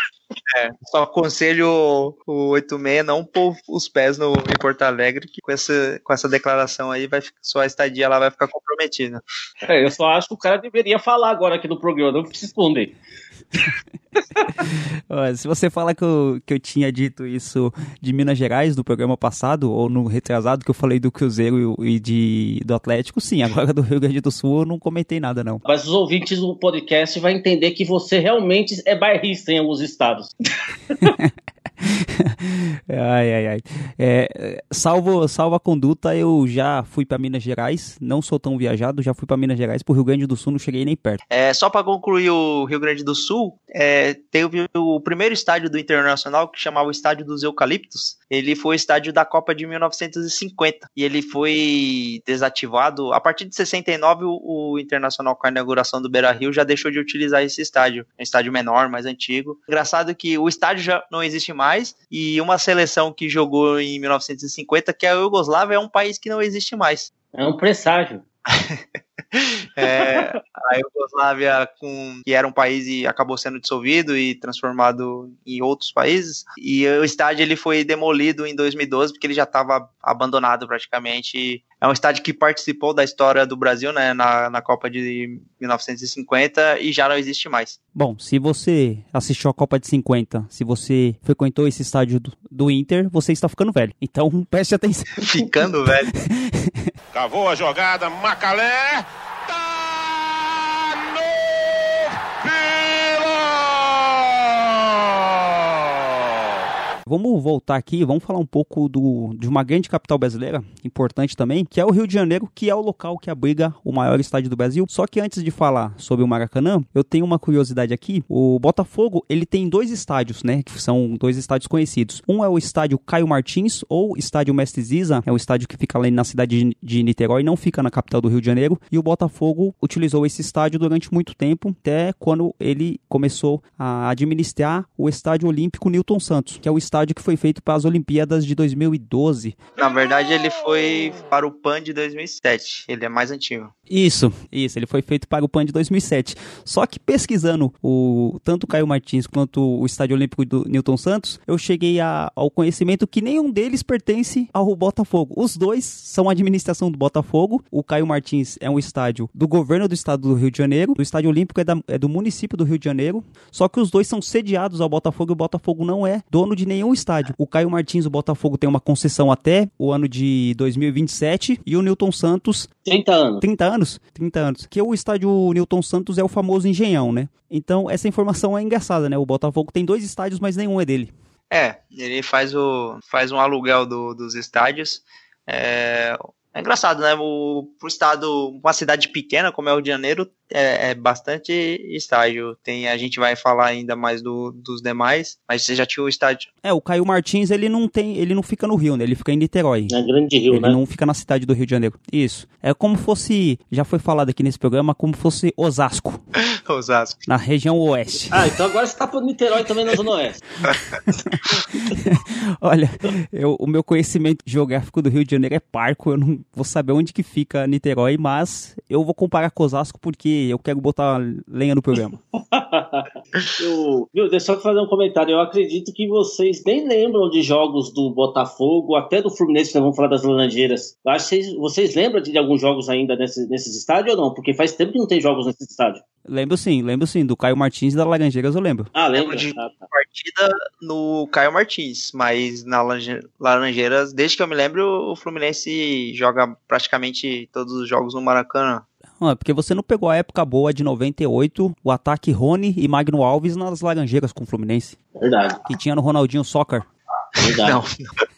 É, só aconselho o 86 não pôr os pés no, em Porto Alegre, que com essa, com essa declaração aí, vai, sua estadia lá vai ficar comprometida. É, eu só acho que o cara deveria falar agora aqui no programa, não precisa esconder. Se você fala que eu, que eu tinha dito isso de Minas Gerais no programa passado, ou no retrasado, que eu falei do Cruzeiro e, de, do Atlético, sim. Agora do Rio Grande do Sul eu não comentei nada, não. Mas os ouvintes do podcast vão entender que você realmente é bairrista em alguns estados. ai, ai, ai. É, salvo, salvo a conduta, eu já fui para Minas Gerais, não sou tão viajado, já fui para Minas Gerais, pro Rio Grande do Sul não cheguei nem perto. É, só para concluir o Rio Grande do Sul, é, teve o primeiro estádio do Internacional que chamava o Estádio dos Eucaliptos. Ele foi o estádio da Copa de 1950 e ele foi desativado. A partir de 69, o, o Internacional, com a inauguração do Beira Rio, já deixou de utilizar esse estádio. É um estádio menor, mais antigo. Engraçado que o estádio já não existe mais e uma seleção que jogou em 1950, que é a Iugoslávia, é um país que não existe mais. É um presságio. é, a Iugoslávia, com, que era um país e acabou sendo dissolvido e transformado em outros países. E o estádio ele foi demolido em 2012 porque ele já estava abandonado praticamente. É um estádio que participou da história do Brasil né, na, na Copa de 1950 e já não existe mais. Bom, se você assistiu a Copa de 50, se você frequentou esse estádio do, do Inter, você está ficando velho. Então preste atenção. Ficando velho. Cavou a jogada, Macalé. Vamos voltar aqui, vamos falar um pouco do, de uma grande capital brasileira, importante também, que é o Rio de Janeiro, que é o local que abriga o maior estádio do Brasil. Só que antes de falar sobre o Maracanã, eu tenho uma curiosidade aqui. O Botafogo, ele tem dois estádios, né, que são dois estádios conhecidos. Um é o estádio Caio Martins, ou estádio Mestre Ziza, é o estádio que fica ali na cidade de Niterói, não fica na capital do Rio de Janeiro. E o Botafogo utilizou esse estádio durante muito tempo, até quando ele começou a administrar o Estádio Olímpico Newton Santos, que é o estádio estádio que foi feito para as Olimpíadas de 2012. Na verdade, ele foi para o PAN de 2007. Ele é mais antigo. Isso, isso. Ele foi feito para o PAN de 2007. Só que pesquisando o tanto o Caio Martins quanto o Estádio Olímpico do Newton Santos, eu cheguei a, ao conhecimento que nenhum deles pertence ao Botafogo. Os dois são a administração do Botafogo. O Caio Martins é um estádio do governo do estado do Rio de Janeiro. O Estádio Olímpico é, da, é do município do Rio de Janeiro. Só que os dois são sediados ao Botafogo e o Botafogo não é dono de nenhum estádio. O Caio Martins, o Botafogo, tem uma concessão até o ano de 2027 e o Newton Santos 30 anos. 30 anos? 30 anos. Que o estádio Newton Santos é o famoso Engenhão, né? Então, essa informação é engraçada, né? O Botafogo tem dois estádios, mas nenhum é dele. É, ele faz, o, faz um aluguel do, dos estádios. É, é engraçado, né? O, pro estado, uma cidade pequena como é o Rio de Janeiro, é, é, bastante estádio. Tem, a gente vai falar ainda mais do, dos demais, mas você já tinha o estádio. É, o Caio Martins, ele não tem, ele não fica no Rio, né? Ele fica em Niterói. É grande Rio, ele né? não fica na cidade do Rio de Janeiro. Isso. É como fosse, já foi falado aqui nesse programa, como fosse Osasco. Osasco. Na região oeste. Ah, então agora você tá pro Niterói também na Zona Oeste. Olha, eu, o meu conhecimento geográfico do Rio de Janeiro é parco, eu não vou saber onde que fica Niterói, mas eu vou comparar com Osasco porque eu quero botar lenha no programa. eu, viu, deixa eu fazer um comentário. Eu acredito que vocês nem lembram de jogos do Botafogo, até do Fluminense, que nós vamos falar das Laranjeiras. Acho que vocês, vocês lembram de alguns jogos ainda nesse, nesses estádios ou não? Porque faz tempo que não tem jogos nesses estádios. Lembro sim, lembro sim. Do Caio Martins e da Laranjeiras eu lembro. Ah, lembro de ah, tá. partida no Caio Martins, mas na Laranje- Laranjeiras, desde que eu me lembro, o Fluminense joga praticamente todos os jogos no Maracanã. Ah, porque você não pegou a época boa de 98, o ataque Rony e Magno Alves nas Laranjeiras com o Fluminense, Verdade, que tinha no Ronaldinho Soccer. verdade. Não.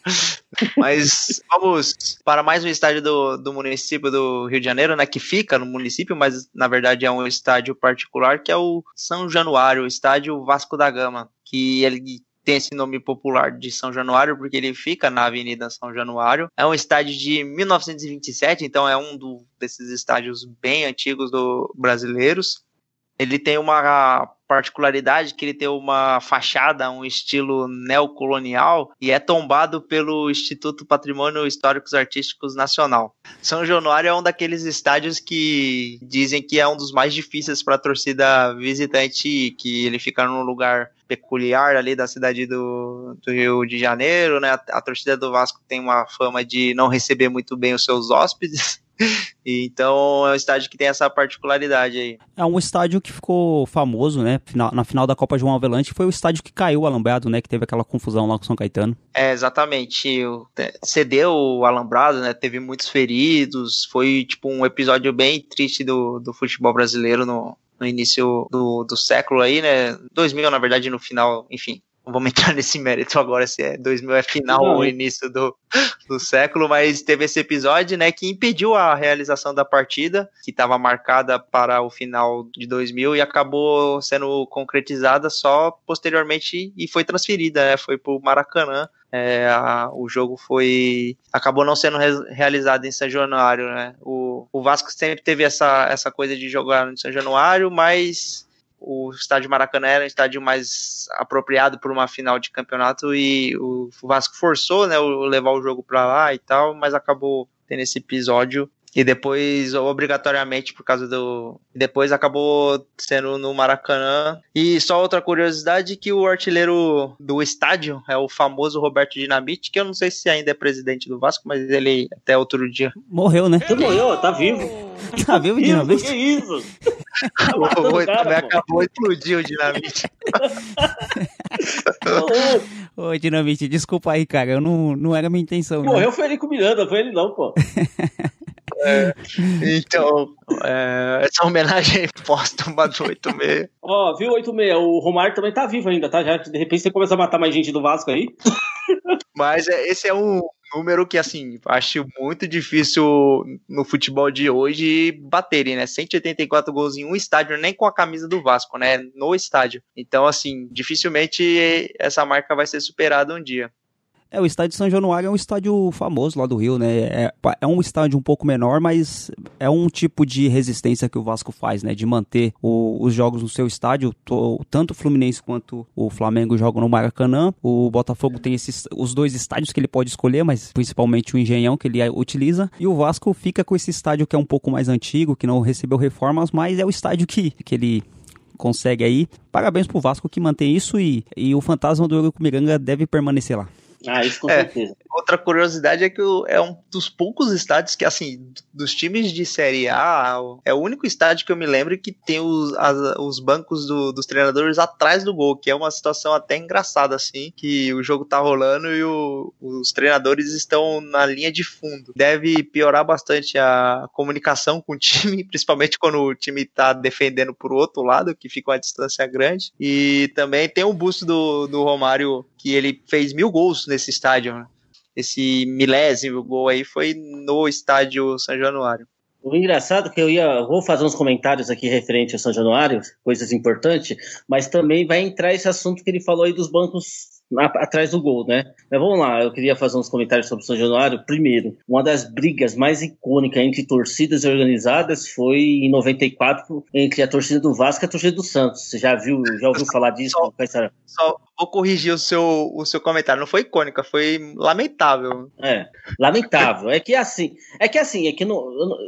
Mas vamos para mais um estádio do, do município do Rio de Janeiro, né? Que fica no município, mas na verdade é um estádio particular, que é o São Januário, o estádio Vasco da Gama, que ele tem esse nome popular de São Januário porque ele fica na Avenida São Januário. É um estádio de 1927, então é um do, desses estádios bem antigos do brasileiros. Ele tem uma particularidade que ele tem uma fachada, um estilo neocolonial e é tombado pelo Instituto Patrimônio Históricos Artísticos Nacional. São Januário é um daqueles estádios que dizem que é um dos mais difíceis para a torcida visitante que ele fica num lugar peculiar ali da cidade do, do Rio de Janeiro, né? A, a torcida do Vasco tem uma fama de não receber muito bem os seus hóspedes. Então é um estádio que tem essa particularidade aí. É um estádio que ficou famoso, né? Final- Na final da Copa João Avelante foi o estádio que caiu o alambrado, né? Que teve aquela confusão lá com o São Caetano. É, exatamente. O- Cedeu o alambrado, né? Teve muitos feridos. Foi tipo um episódio bem triste do, do futebol brasileiro no, no início do, do século aí, né? 2000, na verdade, no final, enfim. Vamos entrar nesse mérito agora se é 2000 é final Não. ou início do, do século, mas teve esse episódio, né, que impediu a realização da partida, que estava marcada para o final de 2000 e acabou sendo concretizada só posteriormente e foi transferida, né, foi para o Maracanã. É, a- o jogo foi acabou não sendo re- realizado em São Januário, né? O, o Vasco sempre teve essa, essa coisa de jogar em São Januário, mas o estádio Maracanã era um estádio mais apropriado para uma final de campeonato e o Vasco forçou, né, o levar o jogo para lá e tal, mas acabou tendo esse episódio e depois obrigatoriamente por causa do depois acabou sendo no Maracanã e só outra curiosidade que o artilheiro do estádio é o famoso Roberto Dinamite que eu não sei se ainda é presidente do Vasco mas ele até outro dia Morreu, né? Você morreu, tá vivo. Tá vivo Isso, novo? que isso? o, o o, cara, acabou de explodir o Dinamite Ô, Dinamite, desculpa aí, cara. Eu não, não era minha intenção. né? morreu foi ele com o Miranda, foi ele não, pô. Então é, essa homenagem póstuma do 86 Ó, viu, 86, o Romário também tá vivo ainda, tá? Já, de repente você começa a matar mais gente do Vasco aí. Mas é, esse é um número que, assim, acho muito difícil no futebol de hoje baterem, né? 184 gols em um estádio, nem com a camisa do Vasco, né? No estádio. Então, assim, dificilmente essa marca vai ser superada um dia. É, o estádio São Januário é um estádio famoso lá do Rio, né? É, é um estádio um pouco menor, mas é um tipo de resistência que o Vasco faz, né? De manter o, os jogos no seu estádio. tanto o Fluminense quanto o Flamengo jogam no Maracanã. O Botafogo tem esses, os dois estádios que ele pode escolher, mas principalmente o Engenhão que ele utiliza. E o Vasco fica com esse estádio que é um pouco mais antigo, que não recebeu reformas, mas é o estádio que, que ele consegue aí. Parabéns pro Vasco que mantém isso e, e o fantasma do Eurico Miranga deve permanecer lá. Ah, isso com é, certeza. Outra curiosidade é que é um dos poucos estádios que, assim, dos times de Série A, é o único estádio que eu me lembro que tem os, as, os bancos do, dos treinadores atrás do gol, que é uma situação até engraçada, assim, que o jogo tá rolando e o, os treinadores estão na linha de fundo. Deve piorar bastante a comunicação com o time, principalmente quando o time tá defendendo por outro lado, que fica uma distância grande. E também tem o busto do, do Romário, que ele fez mil gols nesse estádio. Né? Esse milésimo gol aí foi no estádio São Januário. O engraçado é que eu ia, vou fazer uns comentários aqui referente ao São Januário, coisas importantes, mas também vai entrar esse assunto que ele falou aí dos bancos atrás do gol, né? Mas vamos lá, eu queria fazer uns comentários sobre o São Januário. Primeiro, uma das brigas mais icônicas entre torcidas organizadas foi em 94 entre a torcida do Vasco e a torcida do Santos. Você já viu, já ouviu falar disso? Só, só vou corrigir o seu, o seu comentário. Não foi icônica, foi lamentável. É, lamentável. É que assim, é que assim, é que no,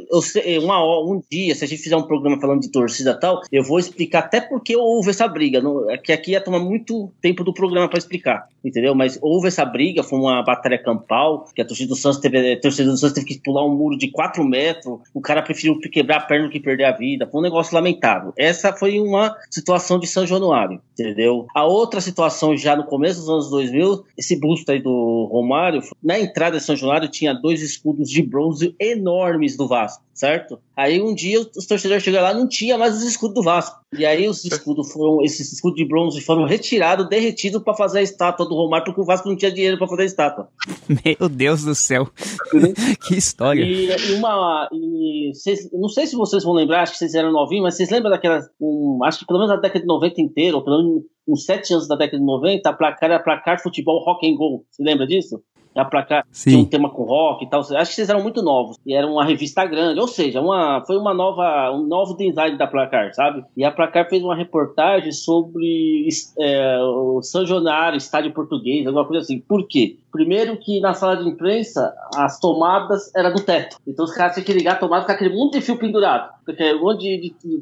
eu, eu, uma, um dia, se a gente fizer um programa falando de torcida e tal, eu vou explicar até porque houve essa briga. É que aqui ia tomar muito tempo do programa para explicar, entendeu? Mas houve essa briga, foi uma batalha campal, que a torcida do Santos teve, a torcida do Santos teve que pular um muro de 4 metros, o cara preferiu quebrar a perna do que perder a vida. Foi um negócio lamentável. Essa foi uma situação de São Januário, entendeu? A outra situação já no começo dos anos 2000, esse busto aí do Romário, na entrada de São Januário tinha dois escudos de bronze enormes do Vasco, certo? Aí um dia os torcedores chegaram lá, não tinha mais os escudos do Vasco. E aí os escudos foram, esses escudos de bronze foram retirados, derretidos para fazer a estátua do Romário, porque o Vasco não tinha dinheiro para fazer a estátua. Meu Deus do céu. que história. E, e uma. E cês, não sei se vocês vão lembrar, acho que vocês eram novinhos, mas vocês lembram daquela. Um, acho que pelo menos na década de 90 inteira, ou pelo menos uns sete anos da década de 90, a placar era placar futebol rock and roll. Você lembra disso? A placar Sim. tinha um tema com rock e tal. Acho que vocês eram muito novos. E era uma revista grande, ou seja, uma, foi uma nova, um novo design da placar, sabe? E a placar fez uma reportagem sobre é, o São Januário, estádio português, alguma coisa assim. Por quê? Primeiro que na sala de imprensa as tomadas eram do teto. Então os caras tinham que ligar a tomada com aquele monte de fio pendurado. Porque um monte de, de, de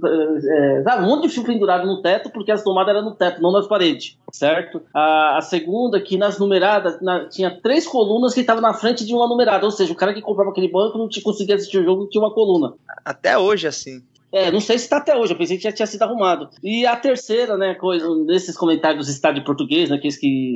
é, um monte de fio pendurado no teto, porque as tomadas eram no teto, não nas paredes. Certo? A, a segunda, que nas numeradas na, tinha três colunas que estavam na frente de uma numerada. Ou seja, o cara que comprava aquele banco não conseguia assistir o jogo, tinha uma coluna. Até hoje, assim. É, não sei se está até hoje, eu pensei que já tinha sido arrumado. E a terceira, né, coisa, nesses comentários do estádio português, né, que,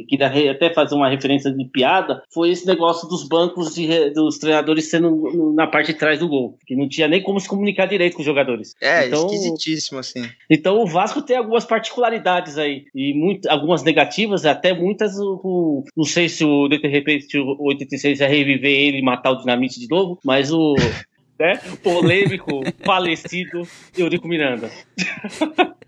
que até fazer uma referência de piada, foi esse negócio dos bancos de, dos treinadores sendo na parte de trás do gol, que não tinha nem como se comunicar direito com os jogadores. É, então, esquisitíssimo, assim. Então o Vasco tem algumas particularidades aí, e muito, algumas negativas, até muitas, o, não sei se o, de repente, o 86 é reviver ele e matar o Dinamite de novo, mas o né? Polêmico, falecido Eurico Miranda.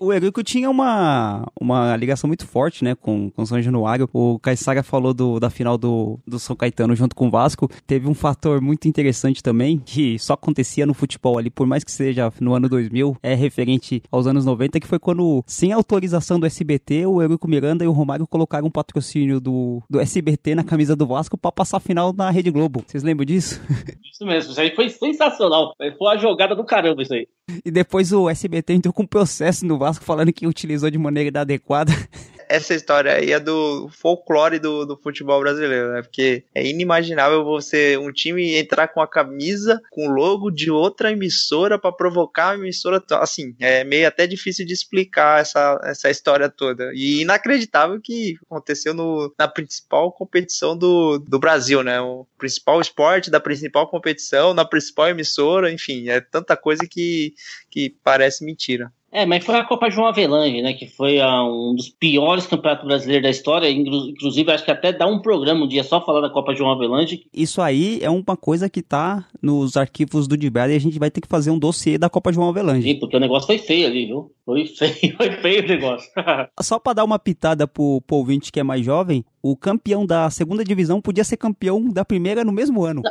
o Eurico tinha uma, uma ligação muito forte, né, com, com São Januário. O Caissara falou do, da final do, do São Caetano junto com o Vasco. Teve um fator muito interessante também, que só acontecia no futebol ali, por mais que seja no ano 2000, é referente aos anos 90, que foi quando, sem autorização do SBT, o Eurico Miranda e o Romário colocaram um patrocínio do, do SBT na camisa do Vasco para passar a final na Rede Globo. Vocês lembram disso? Isso mesmo, isso aí foi sensacional. Foi uma jogada do caramba isso aí. E depois o SBT entrou com processo no Vasco falando que utilizou de maneira inadequada essa história aí é do folclore do, do futebol brasileiro, né? Porque é inimaginável você, um time entrar com a camisa, com o logo de outra emissora para provocar a emissora. Assim, é meio até difícil de explicar essa, essa história toda. E inacreditável que aconteceu no, na principal competição do, do Brasil, né? O principal esporte da principal competição, na principal emissora, enfim, é tanta coisa que, que parece mentira. É, mas foi a Copa João Avelange, né? Que foi uh, um dos piores campeonatos brasileiros da história. Inclusive, acho que até dá um programa um dia só falar da Copa João Avelange. Isso aí é uma coisa que tá nos arquivos do Dibera e a gente vai ter que fazer um dossiê da Copa João Avelange. Sim, porque o negócio foi feio ali, viu? Foi feio, foi feio o negócio. só pra dar uma pitada pro, pro ouvinte que é mais jovem, o campeão da segunda divisão podia ser campeão da primeira no mesmo ano.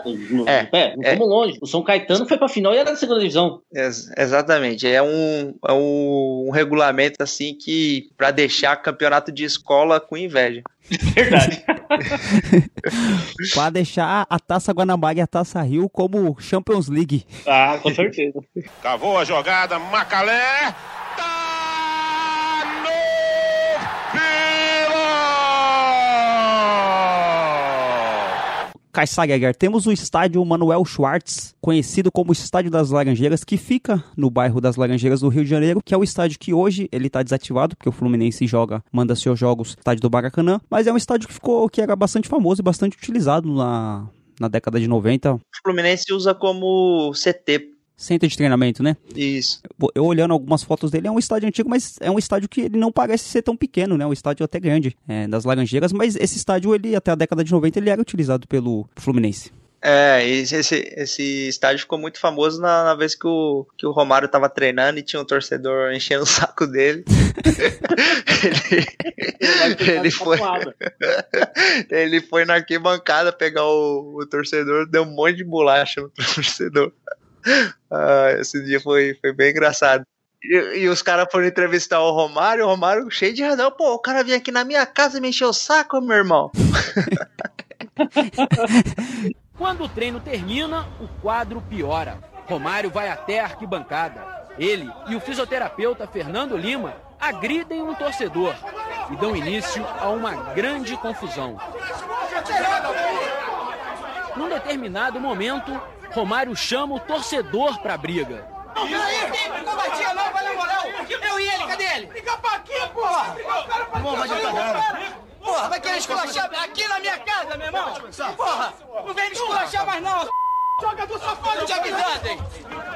É, é, não é. longe. O São Caetano foi pra final e era da segunda divisão. Ex exatamente. É um, é um, um regulamento assim que para deixar campeonato de escola com inveja. Verdade. para deixar a Taça Guanabara e a Taça Rio como Champions League. Ah, com certeza. Cavou a jogada, Macalé. Kaysagager, temos o estádio Manuel Schwartz, conhecido como Estádio das Laranjeiras, que fica no bairro das Laranjeiras do Rio de Janeiro, que é o estádio que hoje ele está desativado, porque o Fluminense joga, manda seus jogos estádio do Baracanã, mas é um estádio que ficou, que era bastante famoso e bastante utilizado na, na década de 90. O Fluminense usa como CT centro de treinamento, né? Isso. Eu olhando algumas fotos dele, é um estádio antigo, mas é um estádio que ele não parece ser tão pequeno, né? Um estádio até grande, é, das Laranjeiras, mas esse estádio, ele até a década de 90, ele era utilizado pelo Fluminense. É, esse, esse estádio ficou muito famoso na, na, vez que o, que o Romário tava treinando e tinha um torcedor enchendo o saco dele. ele, ele foi. ele foi na arquibancada pegar o, o torcedor, deu um monte de bolacha no torcedor. Ah, esse dia foi, foi bem engraçado. E, e os caras foram entrevistar o Romário, o Romário cheio de razão. Pô, o cara vinha aqui na minha casa me encheu o saco, meu irmão. Quando o treino termina, o quadro piora. Romário vai até a arquibancada. Ele e o fisioterapeuta Fernando Lima agridem um torcedor e dão início a uma grande confusão. Num determinado momento, Romário chama o torcedor pra briga. Não, peraí, não batia não, valeu moral. Eu e ele, cadê ele? Fica pra aqui, porra. Não vai nada. Porra, vai querer esculachar aqui na minha casa, meu irmão? Porra, não vem me esculachar mais não. Joga do safado de avisado, hein?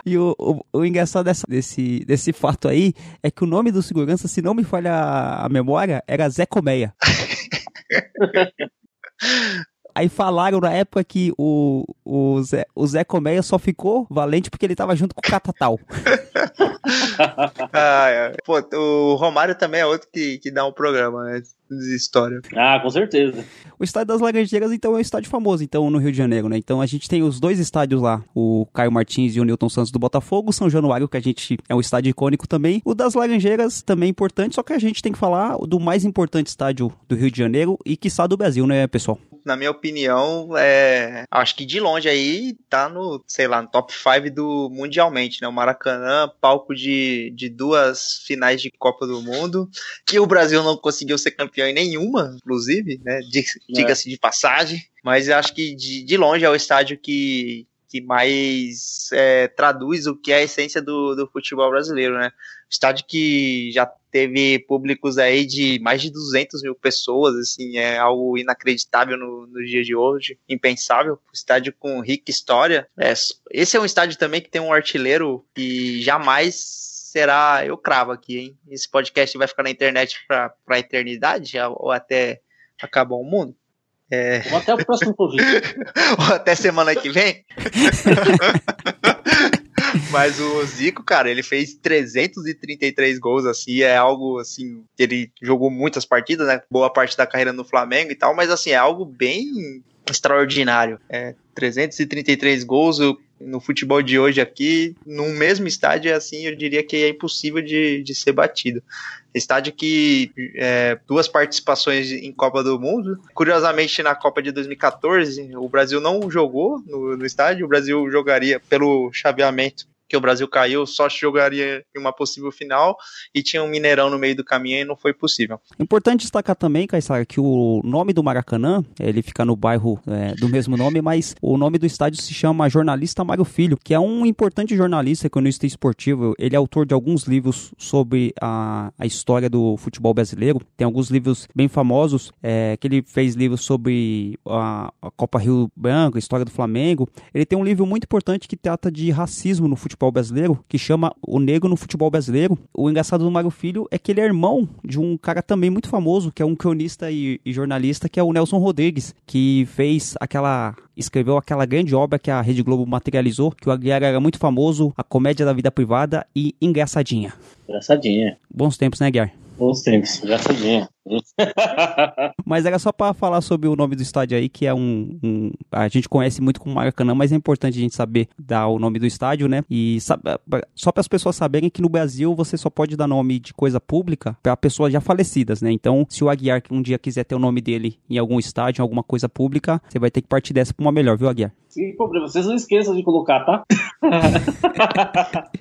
E o, o, o engraçado dessa, desse, desse fato aí é que o nome do segurança, se não me falha a memória, era Zé Colmeia. Aí falaram na época que o, o, Zé, o Zé Colmeia só ficou valente porque ele tava junto com o Catatal. ah, é. Pô, o Romário também é outro que, que dá um programa, né? De história. Ah, com certeza. O estádio das Laranjeiras, então, é um estádio famoso, então, no Rio de Janeiro, né? Então a gente tem os dois estádios lá, o Caio Martins e o Newton Santos do Botafogo, São Januário, que a gente é um estádio icônico também. O das Laranjeiras também é importante, só que a gente tem que falar do mais importante estádio do Rio de Janeiro e que está do Brasil, né, pessoal? Na minha opinião, é... acho que de longe aí tá no, sei lá, no top 5 do mundialmente, né? O Maracanã, palco de, de duas finais de Copa do Mundo, que o Brasil não conseguiu ser campeão em nenhuma, inclusive, né? É. Diga-se de passagem. Mas acho que de, de longe é o estádio que, que mais é, traduz o que é a essência do, do futebol brasileiro, né? Estádio que já teve públicos aí de mais de 200 mil pessoas, assim, é algo inacreditável no, no dia de hoje, impensável. Estádio com rica história. É, esse é um estádio também que tem um artilheiro que jamais será, eu cravo aqui, hein? Esse podcast vai ficar na internet para a eternidade ou até acabar o mundo? É... Ou até o próximo Covid. ou até semana que vem. Mas o Zico, cara, ele fez 333 gols, assim, é algo, assim, ele jogou muitas partidas, né? Boa parte da carreira no Flamengo e tal, mas, assim, é algo bem extraordinário. É, 333 gols no futebol de hoje aqui, no mesmo estádio, assim, eu diria que é impossível de, de ser batido. Estádio que é, duas participações em Copa do Mundo. Curiosamente, na Copa de 2014, o Brasil não jogou no, no estádio, o Brasil jogaria pelo chaveamento que o Brasil caiu, só jogaria em uma possível final e tinha um Mineirão no meio do caminho e não foi possível. Importante destacar também, Caissara, que o nome do Maracanã, ele fica no bairro é, do mesmo nome, mas o nome do estádio se chama Jornalista Mário Filho, que é um importante jornalista, economista esportivo. Ele é autor de alguns livros sobre a, a história do futebol brasileiro. Tem alguns livros bem famosos, é, que ele fez livros sobre a, a Copa Rio Branco, a história do Flamengo. Ele tem um livro muito importante que trata de racismo no futebol futebol brasileiro, que chama O Negro no Futebol Brasileiro. O engraçado do Mário Filho é que ele é irmão de um cara também muito famoso, que é um cronista e, e jornalista, que é o Nelson Rodrigues, que fez aquela escreveu aquela grande obra que a Rede Globo materializou, que o Aguiar era muito famoso, A Comédia da Vida Privada e Engraçadinha. Engraçadinha. Bons tempos, né, Aguiar? Bons tempos, engraçadinha. Mas era só para falar sobre o nome do estádio aí, que é um, um, A gente conhece muito como Maracanã, mas é importante a gente saber dar o nome do estádio, né? E só para as pessoas saberem que no Brasil você só pode dar nome de coisa pública para pessoas já falecidas, né? Então, se o Aguiar um dia quiser ter o nome dele em algum estádio, em alguma coisa pública, você vai ter que partir dessa para uma melhor, viu, Aguiar? Sem problema, vocês não esqueçam de colocar, tá?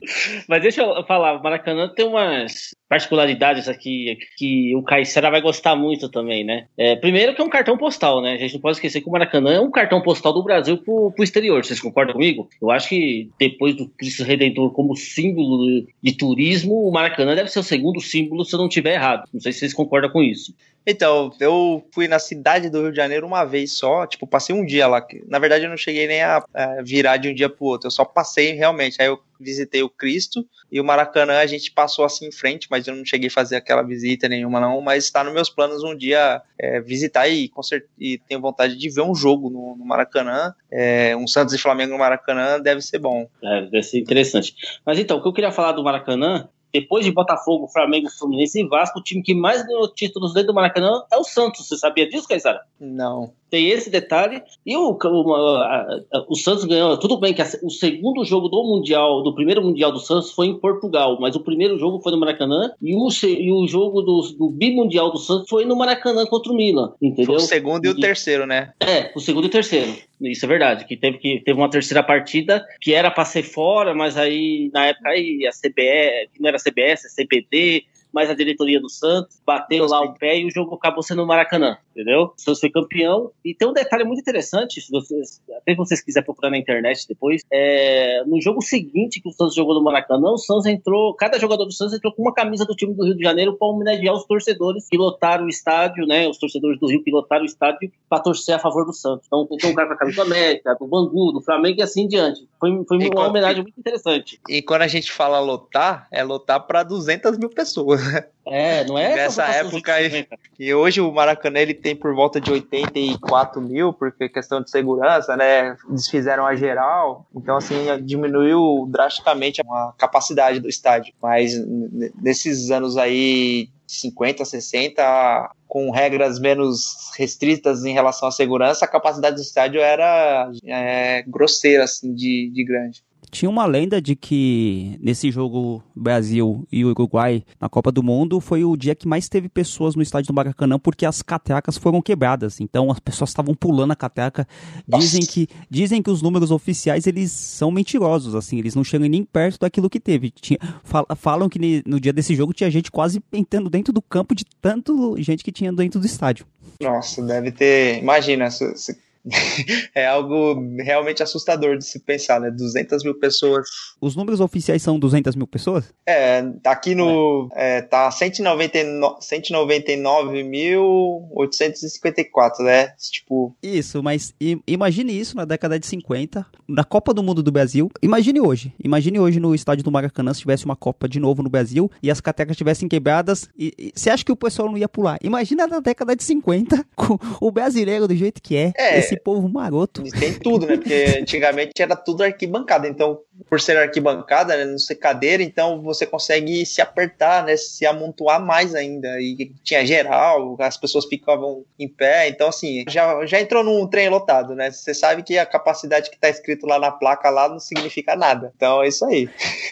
Mas deixa eu falar, o Maracanã tem umas particularidades aqui que o Caixara vai gostar muito também, né? É, primeiro que é um cartão postal, né? A gente não pode esquecer que o Maracanã é um cartão postal do Brasil pro, pro exterior, vocês concordam comigo? Eu acho que depois do Cristo Redentor como símbolo de turismo, o Maracanã deve ser o segundo símbolo, se eu não estiver errado. Não sei se vocês concordam com isso. Então, eu fui na cidade do Rio de Janeiro uma vez só, tipo, passei um dia lá. Na verdade, eu não cheguei nem a, a virar de um dia pro outro, eu só passei realmente. Aí eu visitei o Cristo e o Maracanã a gente passou assim em frente, mas eu não cheguei a fazer aquela visita nenhuma não, mas está nos meus planos um dia é, visitar e, e tenho vontade de ver um jogo no, no Maracanã, é, um Santos e Flamengo no Maracanã deve ser bom. É, deve ser interessante. Mas então, o que eu queria falar do Maracanã depois de Botafogo, Flamengo, Fluminense e Vasco, o time que mais ganhou títulos dentro do Maracanã é o Santos. Você sabia disso, Caizara? Não. Tem esse detalhe. E o, o, a, a, o Santos ganhou. Tudo bem que a, o segundo jogo do Mundial, do primeiro Mundial do Santos, foi em Portugal, mas o primeiro jogo foi no Maracanã e o, e o jogo do, do bimundial do Santos foi no Maracanã contra o Milan. Entendeu? Foi o segundo e, e o terceiro, né? É, o segundo e o terceiro. Isso é verdade, que teve, que teve uma terceira partida que era para ser fora, mas aí na época aí a CBS, que não era CBS, a CBD, mas a diretoria do Santos bateu lá o pé e o jogo acabou sendo no Maracanã, entendeu? O Santos foi campeão. E tem um detalhe muito interessante, se vocês, até se vocês quiserem procurar na internet depois, é, no jogo seguinte que o Santos jogou no Maracanã, o Santos entrou, cada jogador do Santos entrou com uma camisa do time do Rio de Janeiro para homenagear os torcedores que lotaram o estádio, né? Os torcedores do Rio que lotaram o estádio para torcer a favor do Santos. Então, tem um cara com a camisa do América, do Bangu, do Flamengo e assim diante. Foi, foi uma quando, homenagem muito interessante. E quando a gente fala lotar, é lotar para 200 mil pessoas. É, não é? Nessa época aí. E hoje o Maracanã ele tem por volta de 84 mil, porque questão de segurança, né? Desfizeram a geral. Então, assim, diminuiu drasticamente a capacidade do estádio. Mas nesses anos aí 50, 60, com regras menos restritas em relação à segurança, a capacidade do estádio era é, grosseira, assim, de, de grande. Tinha uma lenda de que nesse jogo Brasil e Uruguai na Copa do Mundo foi o dia que mais teve pessoas no estádio do Maracanã porque as catracas foram quebradas. Então as pessoas estavam pulando a catraca. Dizem que, dizem que os números oficiais eles são mentirosos, assim, eles não chegam nem perto daquilo que teve. Tinha, falam que no dia desse jogo tinha gente quase entrando dentro do campo de tanto gente que tinha dentro do estádio. Nossa, deve ter. Imagina, se, se é algo realmente assustador de se pensar, né? 200 mil pessoas. Os números oficiais são 200 mil pessoas? É, aqui no. É. É, tá 199.854, né? Tipo. Isso, mas imagine isso na década de 50, na Copa do Mundo do Brasil. Imagine hoje. Imagine hoje no estádio do Maracanã se tivesse uma Copa de novo no Brasil e as catecas estivessem quebradas. E você acha que o pessoal não ia pular? Imagina na década de 50, com o brasileiro do jeito que é. é esse povo maroto. Tem tudo, né? Porque antigamente era tudo arquibancada. Então, por ser arquibancada, né, não ser cadeira, então você consegue se apertar, né? Se amontoar mais ainda. E tinha geral, as pessoas ficavam em pé. Então, assim, já, já entrou num trem lotado, né? Você sabe que a capacidade que tá escrito lá na placa lá não significa nada. Então é isso aí.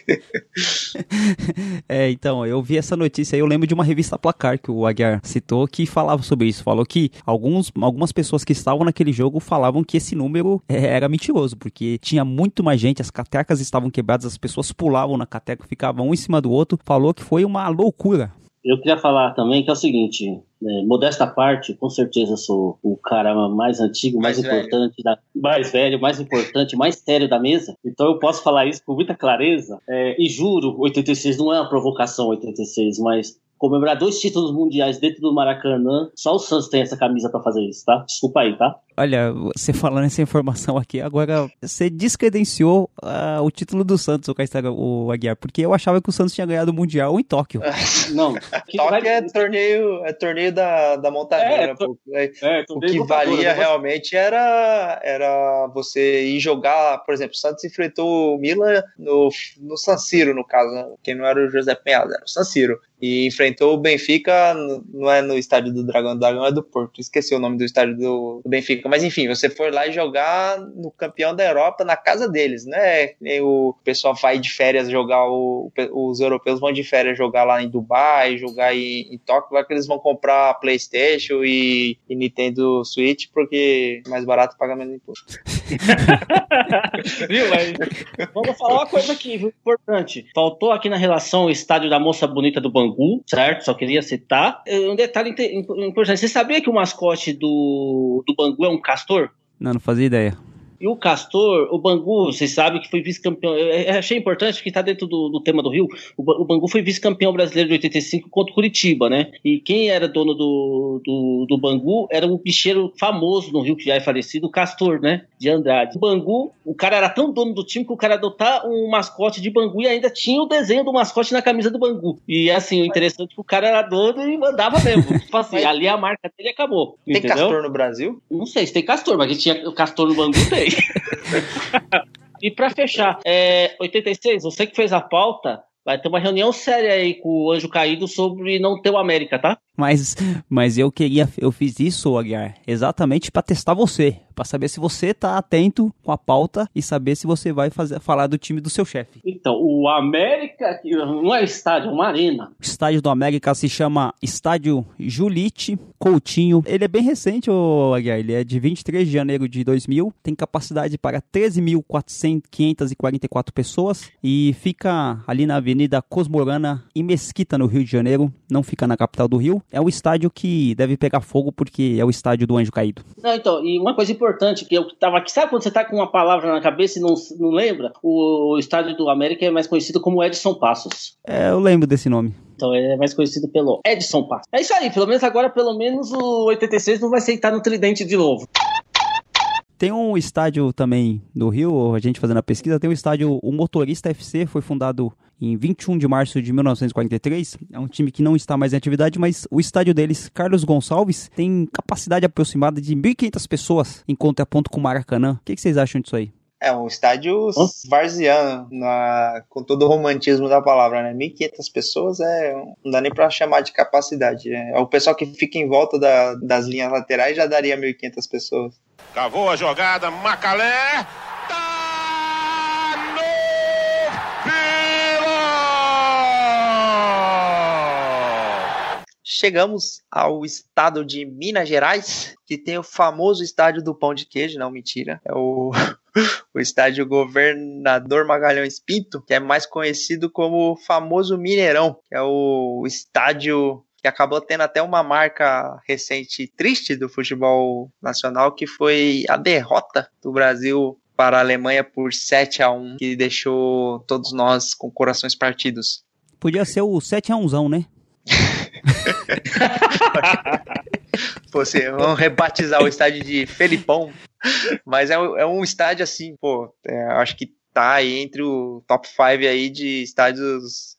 é, então, eu vi essa notícia aí, eu lembro de uma revista Placar que o Aguiar citou que falava sobre isso. Falou que alguns, algumas pessoas que estavam naquele jogo falavam que esse número é, era mentiroso, porque tinha muito mais gente, as catecas estavam quebradas, as pessoas pulavam na cateca, ficavam um em cima do outro. Falou que foi uma loucura. Eu queria falar também que é o seguinte, né, modesta parte, com certeza sou o cara mais antigo, mais, mais importante, da, mais velho, mais importante, mais sério da mesa. Então eu posso falar isso com muita clareza. É, e juro, 86 não é uma provocação 86, mas comemorar dois títulos mundiais dentro do Maracanã. Só o Santos tem essa camisa para fazer isso, tá? Desculpa aí, tá? Olha, você falando essa informação aqui, agora você descredenciou uh, o título do Santos, o, Caetano, o Aguiar, porque eu achava que o Santos tinha ganhado o Mundial em Tóquio. Não. Tóquio vai... é torneio, é torneio da, da montadeira. É, to... é, é, o que valia realmente era, era você ir jogar, por exemplo, o Santos enfrentou o Milan no, no San Siro, no caso, né? que não era o José Penhado, era o San Siro. E enfrentou enfrentou o Benfica, não é no estádio do Dragão, do Dragão é do Porto, esqueci o nome do estádio do, do, Benfica, mas enfim, você foi lá e jogar no campeão da Europa na casa deles, né? O pessoal vai de férias jogar, o, os europeus vão de férias jogar lá em Dubai, jogar em, em Tóquio, lá que eles vão comprar Playstation e, e Nintendo Switch, porque é mais barato paga menos imposto. viu, vamos falar uma coisa aqui, viu? Importante. Faltou aqui na relação o estádio da Moça Bonita do Bangu, certo? Só queria citar. Um detalhe importante. Você sabia que o mascote do, do Bangu é um castor? Não, não fazia ideia. E o Castor, o Bangu, vocês sabem que foi vice-campeão. Eu achei importante porque está dentro do, do, tema do Rio. O, Bangu foi vice-campeão brasileiro de 85 contra o Curitiba, né? E quem era dono do, do, do, Bangu era um bicheiro famoso no Rio, que já é falecido, o Castor, né? De Andrade. O Bangu, o cara era tão dono do time que o cara adotar um mascote de Bangu e ainda tinha o desenho do mascote na camisa do Bangu. E assim, o interessante é que o cara era dono e mandava mesmo. tipo assim, ali a marca dele acabou. Tem entendeu? Castor no Brasil? Não sei se tem Castor, mas gente tinha o Castor no Bangu, tem. E para fechar, é, 86, você que fez a pauta, vai ter uma reunião séria aí com o Anjo Caído sobre não ter o América, tá? Mas, mas eu queria, eu fiz isso, Aguiar, exatamente para testar você, para saber se você tá atento com a pauta e saber se você vai fazer, falar do time do seu chefe. Então, o América não é estádio, é uma arena. O estádio do América se chama Estádio Julite Coutinho. Ele é bem recente, o Aguiar, ele é de 23 de janeiro de 2000, tem capacidade para 13.544 pessoas e fica ali na Avenida Cosmorana, em Mesquita, no Rio de Janeiro, não fica na capital do Rio é o estádio que deve pegar fogo porque é o estádio do Anjo Caído. Não, então, e uma coisa importante que eu tava aqui, sabe quando você tá com uma palavra na cabeça e não, não lembra? O, o estádio do América é mais conhecido como Edson Passos. É, eu lembro desse nome. Então ele é mais conhecido pelo Edson Passos. É isso aí, pelo menos agora, pelo menos o 86 não vai aceitar no tridente de novo. Tem um estádio também no Rio, a gente fazendo a pesquisa, tem um estádio, o Motorista FC, foi fundado em 21 de março de 1943. É um time que não está mais em atividade, mas o estádio deles, Carlos Gonçalves, tem capacidade aproximada de 1.500 pessoas em contraponto com o Maracanã. O que, que vocês acham disso aí? É um estádio varziano, na, com todo o romantismo da palavra, né? 1.500 pessoas é, não dá nem para chamar de capacidade. É, o pessoal que fica em volta da, das linhas laterais já daria 1.500 pessoas. Cavou a jogada, Macalé. Tá no Chegamos ao estado de Minas Gerais, que tem o famoso estádio do pão de queijo, não mentira, é o, o estádio Governador Magalhães Pinto, que é mais conhecido como o famoso Mineirão, que é o estádio que acabou tendo até uma marca recente triste do futebol nacional, que foi a derrota do Brasil para a Alemanha por 7 a 1 que deixou todos nós com corações partidos. Podia ser o 7 a 1 né? Você, vamos rebatizar o estádio de Felipão. Mas é, é um estádio assim, pô, é, acho que tá aí entre o top 5 aí de estádios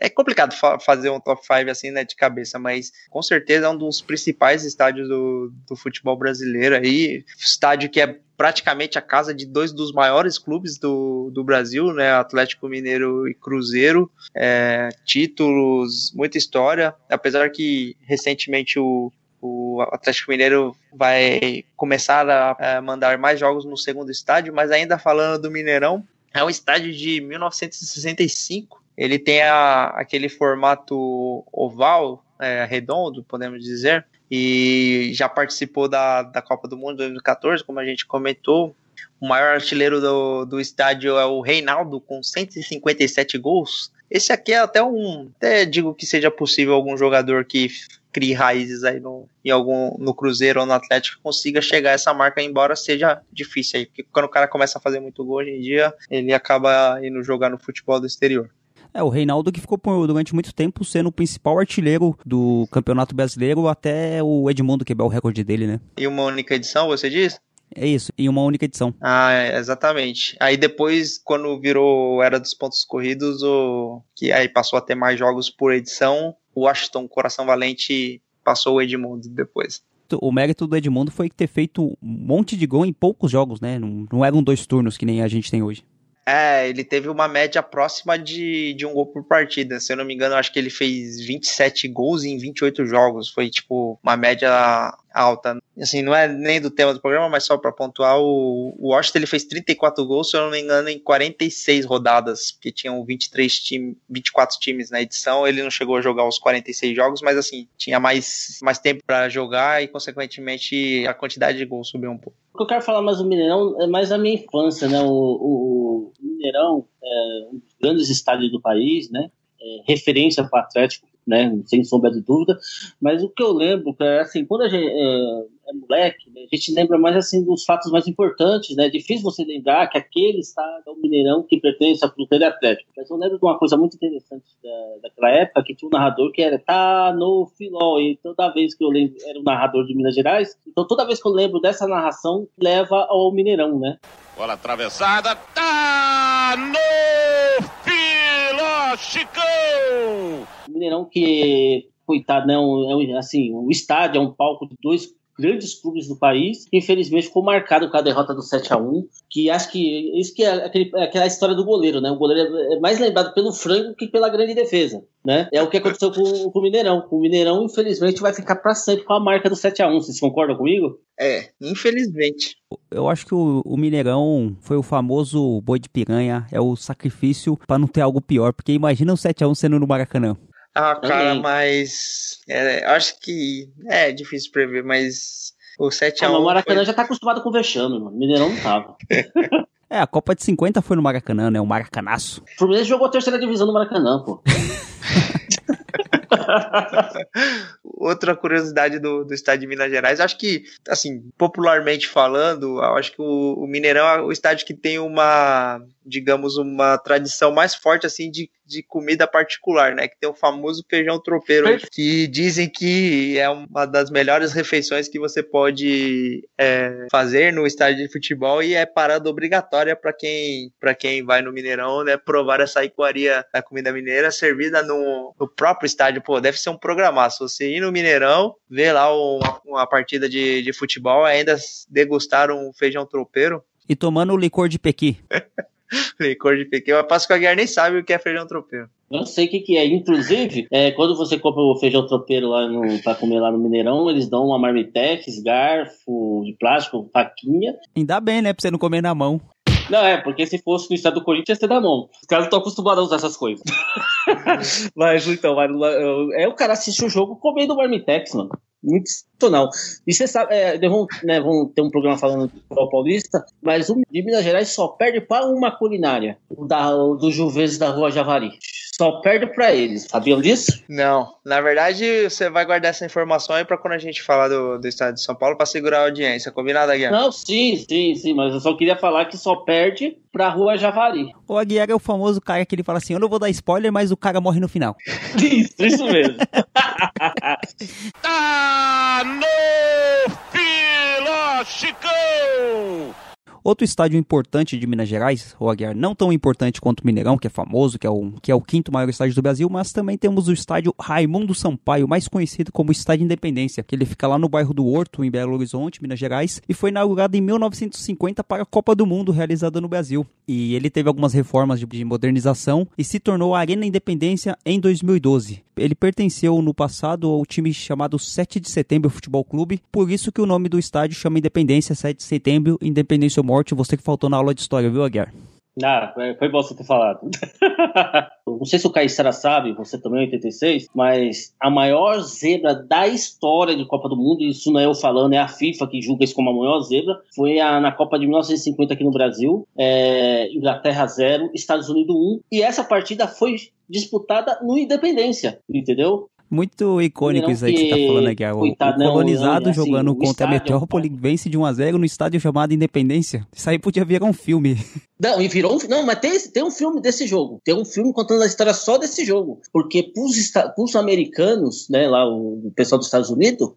é complicado fa fazer um top 5 assim, né, de cabeça, mas com certeza é um dos principais estádios do, do futebol brasileiro aí. Estádio que é praticamente a casa de dois dos maiores clubes do, do Brasil, né, Atlético Mineiro e Cruzeiro. É, títulos, muita história, apesar que recentemente o, o Atlético Mineiro vai começar a, a mandar mais jogos no segundo estádio, mas ainda falando do Mineirão, é um estádio de 1965 ele tem a, aquele formato oval, é, redondo, podemos dizer, e já participou da, da Copa do Mundo 2014, como a gente comentou. O maior artilheiro do, do estádio é o Reinaldo, com 157 gols. Esse aqui é até um. Até digo que seja possível algum jogador que crie raízes aí no, em algum, no Cruzeiro ou no Atlético consiga chegar a essa marca, embora seja difícil aí. Porque quando o cara começa a fazer muito gol hoje em dia, ele acaba indo jogar no futebol do exterior. É, o Reinaldo que ficou por, durante muito tempo sendo o principal artilheiro do Campeonato Brasileiro até o Edmundo quebrar o recorde dele, né? E uma única edição, você diz? É isso, em uma única edição. Ah, é, exatamente. Aí depois, quando virou Era dos Pontos Corridos, o... que aí passou a ter mais jogos por edição, o Washington Coração Valente passou o Edmundo depois. O mérito do Edmundo foi ter feito um monte de gol em poucos jogos, né? Não, não eram dois turnos que nem a gente tem hoje. É, ele teve uma média próxima de, de um gol por partida. Se eu não me engano, acho que ele fez 27 gols em 28 jogos. Foi, tipo, uma média alta. Assim, não é nem do tema do programa, mas só para pontuar, o, o Washington ele fez 34 gols, se eu não me engano, em 46 rodadas, porque tinham 23 time, 24 times na edição. Ele não chegou a jogar os 46 jogos, mas assim, tinha mais, mais tempo para jogar e, consequentemente, a quantidade de gols subiu um pouco. O que eu quero falar mais do Mineirão é mais a minha infância, né? O, o, o Mineirão é um dos grandes estádios do país, né? É referência para o Atlético, né? Sem sombra de dúvida. Mas o que eu lembro, é assim, quando a gente é, é moleque, né, a gente lembra mais assim dos fatos mais importantes, né? É difícil você lembrar que aquele estádio é o Mineirão que pertence ao Cruzeiro Atlético. Mas eu lembro de uma coisa muito interessante da, daquela época, que tinha um narrador que era tá no filó, e toda vez que eu lembro, era um narrador de Minas Gerais, então toda vez que eu lembro dessa narração, leva ao Mineirão, né? Bola atravessada, tá no Filó Chicão! O Mineirão que, coitado, né? Um, é um- assim, o estádio é um palco de dois grandes clubes do país, que infelizmente ficou marcado com a derrota do 7 a 1 que acho que isso que é aquele, aquela história do goleiro, né? O goleiro é mais lembrado pelo frango que pela grande defesa, né? É o que aconteceu com, com o Mineirão. O Mineirão, infelizmente, vai ficar para sempre com a marca do 7 a 1 Vocês concordam comigo? É, infelizmente. Eu acho que o, o Mineirão foi o famoso boi de piranha, é o sacrifício pra não ter algo pior, porque imagina o 7x1 sendo no Maracanã. Ah, cara, Também. mas. É, acho que. É difícil prever, mas. O 7x1. Ah, o Maracanã foi- já tá acostumado com vexame, mano. O Mineirão não tava. É, a Copa de 50 foi no Maracanã, né? O Maracanaço. O Fluminense jogou a terceira divisão no Maracanã, pô. Outra curiosidade do, do estado de Minas Gerais, acho que, assim, popularmente falando, eu acho que o, o Mineirão é o estádio que tem uma, digamos, uma tradição mais forte, assim, de, de comida particular, né? Que tem o famoso feijão tropeiro, que dizem que é uma das melhores refeições que você pode é, fazer no estádio de futebol e é parada obrigatória para quem, pra quem vai no Mineirão, né? Provar essa iguaria da comida mineira servida no, no próprio estádio. Pô, deve ser um programaço. Você ir no Mineirão, ver lá uma, uma partida de, de futebol, ainda degustar um feijão tropeiro, E tomando o licor de Pequi. licor de pequeno. Eu passo que a Guiar nem sabe o que é feijão tropeiro. Eu não sei o que, que é. Inclusive, é, quando você compra o feijão tropeiro lá no, pra comer lá no Mineirão, eles dão uma marmitex, garfo de plástico, faquinha. Ainda bem, né? Pra você não comer na mão. Não, é, porque se fosse no estado do Corinthians, ia ser da mão. Os caras não estão acostumados a usar essas coisas. mas então, mas, é o cara assiste o jogo comendo marmitex, mano. Muito sensacional. E você sabe, é, vão, né, vão ter um programa falando do futebol paulista, mas o de Minas Gerais só perde para uma culinária, o da, o do Juventus da Rua Javari. Só perde para eles. Sabiam disso? Não, na verdade, você vai guardar essa informação aí pra quando a gente falar do, do estado de São Paulo pra segurar a audiência. Combinado, Guiar? Não, sim, sim, sim, mas eu só queria falar que só perde pra Rua Javari. O Aguiar é o famoso cara que ele fala assim: Eu não vou dar spoiler, mas o cara morre no final. Isso, isso mesmo. Tá no Filó Chicão! Outro estádio importante de Minas Gerais, o Aguiar, não tão importante quanto o Mineirão, que é famoso, que é, o, que é o quinto maior estádio do Brasil, mas também temos o estádio Raimundo Sampaio, mais conhecido como Estádio Independência, que ele fica lá no bairro do Horto, em Belo Horizonte, Minas Gerais, e foi inaugurado em 1950 para a Copa do Mundo realizada no Brasil. E ele teve algumas reformas de, de modernização e se tornou a Arena Independência em 2012. Ele pertenceu no passado ao time chamado 7 de Setembro Futebol Clube, por isso que o nome do estádio chama Independência 7 de Setembro, Independência ou Morte, você que faltou na aula de história, viu, Aguiar? Ah, foi- bom você ter falado. Não sei se o Caissara sabe, você também é 86, mas a maior zebra da história de Copa do Mundo, isso não é eu falando, é a FIFA que julga isso como a maior zebra, foi a- na Copa de 1950 aqui no Brasil, é, Inglaterra 0, Estados Unidos 1, e essa partida foi disputada no Independência, entendeu? Muito icônico Mineirão isso aí que você tá que- falando, Aguiar. O, coitado, o não, colonizado não, assim, jogando o contra a estádio- Metrópole vence de 1x0 no estádio chamado Independência. Isso aí podia virar um filme. Não, e virou um, não, mas tem, tem um filme desse jogo. Tem um filme contando a história só desse jogo. Porque pros, pros americanos, né, lá o, o pessoal dos Estados Unidos,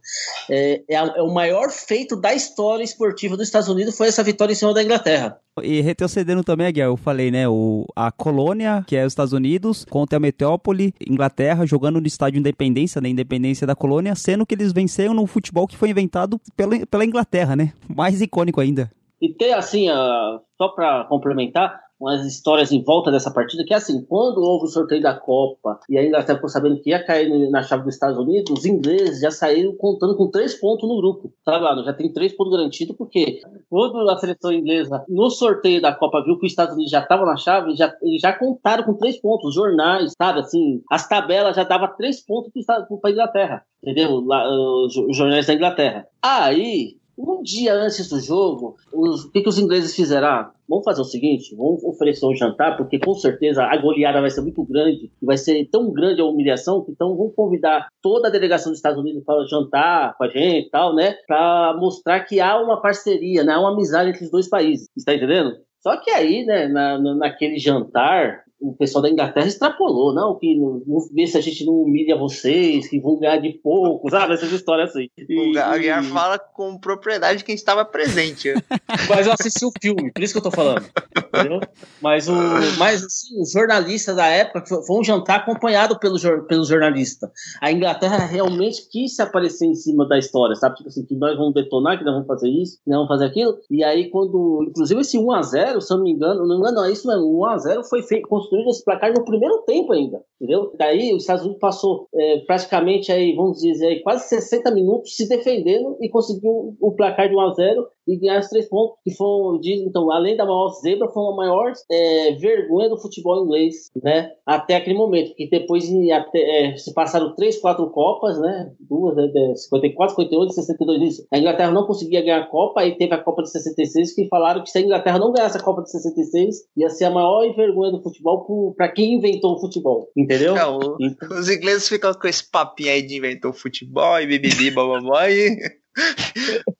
é, é a- é o maior feito da história esportiva dos Estados Unidos foi essa vitória em cima da Inglaterra. E retrocedendo também, Aguiar, eu falei, né? O, a colônia, que é os Estados Unidos, contra a Metrópole, Inglaterra, jogando no estádio Independência, na Independência da colônia, sendo que eles venceram no futebol que foi inventado pela, pela Inglaterra, né? Mais icônico ainda. E tem assim, ah, só para complementar, umas histórias em volta dessa partida, que é assim, quando houve o sorteio da Copa e a Inglaterra ficou sabendo que ia cair na chave dos Estados Unidos, os ingleses já saíram contando com três pontos no grupo, tá lá, já tem três pontos garantidos, porque quando a seleção inglesa, no sorteio da Copa, viu que os Estados Unidos já estavam na chave, já, eles já contaram com três pontos, os jornais, sabe, assim, as tabelas já dava três pontos para a Inglaterra, entendeu? Lá, os jornais da Inglaterra. Aí, um dia antes do jogo, o que, que os ingleses fizeram? Ah, vamos fazer o seguinte, vamos oferecer um jantar, porque com certeza a goleada vai ser muito grande, vai ser tão grande a humilhação, que então vamos convidar toda a delegação dos Estados Unidos para jantar com a gente e tal, né? Para mostrar que há uma parceria, né? Há uma amizade entre os dois países, está entendendo? Só que aí, né, na, naquele jantar, o pessoal da Inglaterra extrapolou, não, que não, vê se a gente não humilha vocês, que vão ganhar de pouco, sabe? Essas histórias assim. E, o e... fala com propriedade quem estava presente. mas eu assisti o filme, por isso que eu tô falando. Entendeu? Mas, o, mas assim, os jornalistas da época, foi um jantar acompanhado pelo, pelo jornalista. A Inglaterra realmente quis se aparecer em cima da história, sabe? Tipo assim, que nós vamos detonar, que nós vamos fazer isso, que nós vamos fazer aquilo. E aí, quando, inclusive esse 1x0, se eu não me engano, não me engano, não, é isso mesmo, 1x0 foi feito, construído esse placar no primeiro tempo ainda, entendeu? Daí os Estados Unidos passou é, praticamente aí, vamos dizer, aí, quase 60 minutos se defendendo e conseguiu o placar de 1 a 0 e ganhar os três pontos, que foram, então, além da maior zebra, foi a maior é, vergonha do futebol inglês, né? Até aquele momento, que depois até, é, se passaram três, quatro Copas, né? Duas, né? 54, 58 e 62, isso. A Inglaterra não conseguia ganhar a Copa, aí teve a Copa de 66, que falaram que se a Inglaterra não ganhasse a Copa de 66, ia ser a maior vergonha do futebol para quem inventou o futebol, entendeu? Não, então... Os ingleses ficam com esse papinho aí de inventou o futebol e bibibi, bababó e...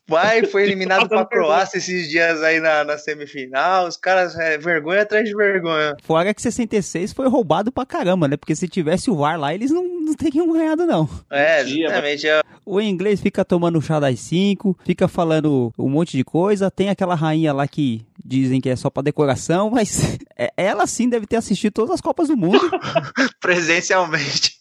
Vai, foi eliminado pra Croácia esses dias aí na, na semifinal. Os caras, é, vergonha atrás de vergonha. Fora que 66 foi roubado pra caramba, né? Porque se tivesse o VAR lá, eles não, não teriam ganhado, não. É, exatamente. O inglês fica tomando chá das 5, fica falando um monte de coisa. Tem aquela rainha lá que dizem que é só pra decoração, mas é, ela sim deve ter assistido todas as Copas do Mundo. Presencialmente.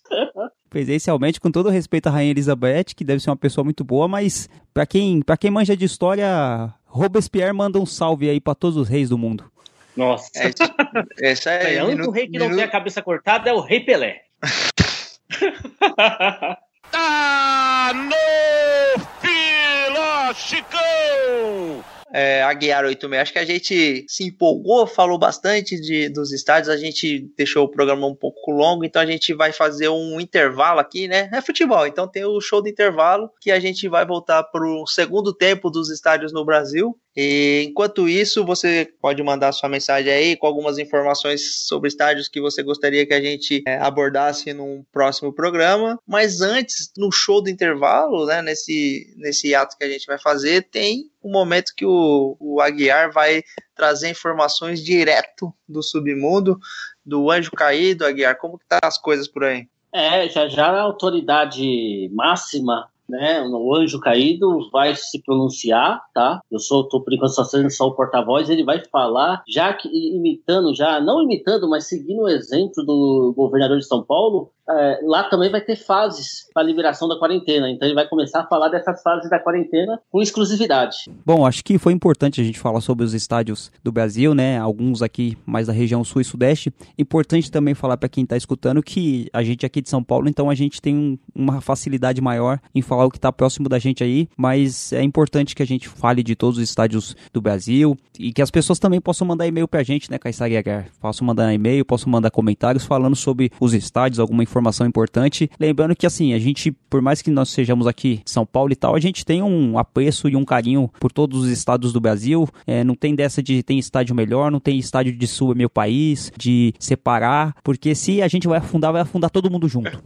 Presencialmente, com todo respeito à Rainha Elizabeth, que deve ser uma pessoa muito boa, mas para quem, pra quem manja de história, Robespierre manda um salve aí para todos os reis do mundo. Nossa. É, essa é, é o único rei que não tem a cabeça cortada é o Rei Pelé. tá no fila, Chicão! É, Aguiar 86. Acho que a gente se empolgou, falou bastante de, dos estádios, a gente deixou o programa um pouco longo, então a gente vai fazer um intervalo aqui, né? É futebol, então tem o show do intervalo que a gente vai voltar para o segundo tempo dos estádios no Brasil. E enquanto isso, você pode mandar sua mensagem aí com algumas informações sobre estádios que você gostaria que a gente é, abordasse num próximo programa. Mas antes, no show do intervalo, né, nesse, nesse ato que a gente vai fazer, tem um momento que o, o Aguiar vai trazer informações direto do submundo, do anjo caído, Aguiar. Como que tá as coisas por aí? É, já já a autoridade máxima né, o anjo caído vai se pronunciar, tá? Eu sou, tô por enquanto só sendo só o porta-voz, ele vai falar, já que imitando, já não imitando, mas seguindo o exemplo do governador de São Paulo, é, lá também vai ter fases para liberação da quarentena. Então ele vai começar a falar dessas fases da quarentena com exclusividade. Bom, acho que foi importante a gente falar sobre os estádios do Brasil, né? Alguns aqui mais da região sul e sudeste. Importante também falar para quem está escutando que a gente aqui de São Paulo, então a gente tem um, uma facilidade maior em falar o que está próximo da gente aí, mas é importante que a gente fale de todos os estádios do Brasil e que as pessoas também possam mandar e-mail para a gente, né, Caissara Aguiar? Posso mandar e-mail, posso mandar comentários falando sobre os estádios, alguma informação informação importante. Lembrando que, assim, a gente, por mais que nós sejamos aqui de São Paulo e tal, a gente tem um apreço e um carinho por todos os estados do Brasil. É, não tem dessa de tem estádio melhor, não tem estádio de sul é meu país, de separar, porque se a gente vai afundar, vai afundar todo mundo junto.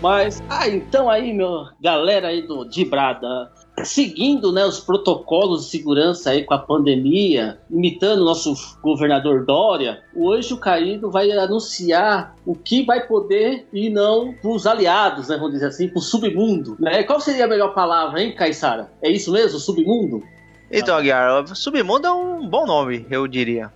Mas, ah, então aí, meu galera aí do Dibrada, seguindo né, os protocolos de segurança aí com a pandemia, imitando o nosso governador Dória, o Anjo Caído vai anunciar o que vai poder e não para os aliados, né, vamos dizer assim, para o submundo. Né? Qual seria a melhor palavra, hein, Caissara? É isso mesmo, submundo? Então, Aguiar, submundo é um bom nome, eu diria.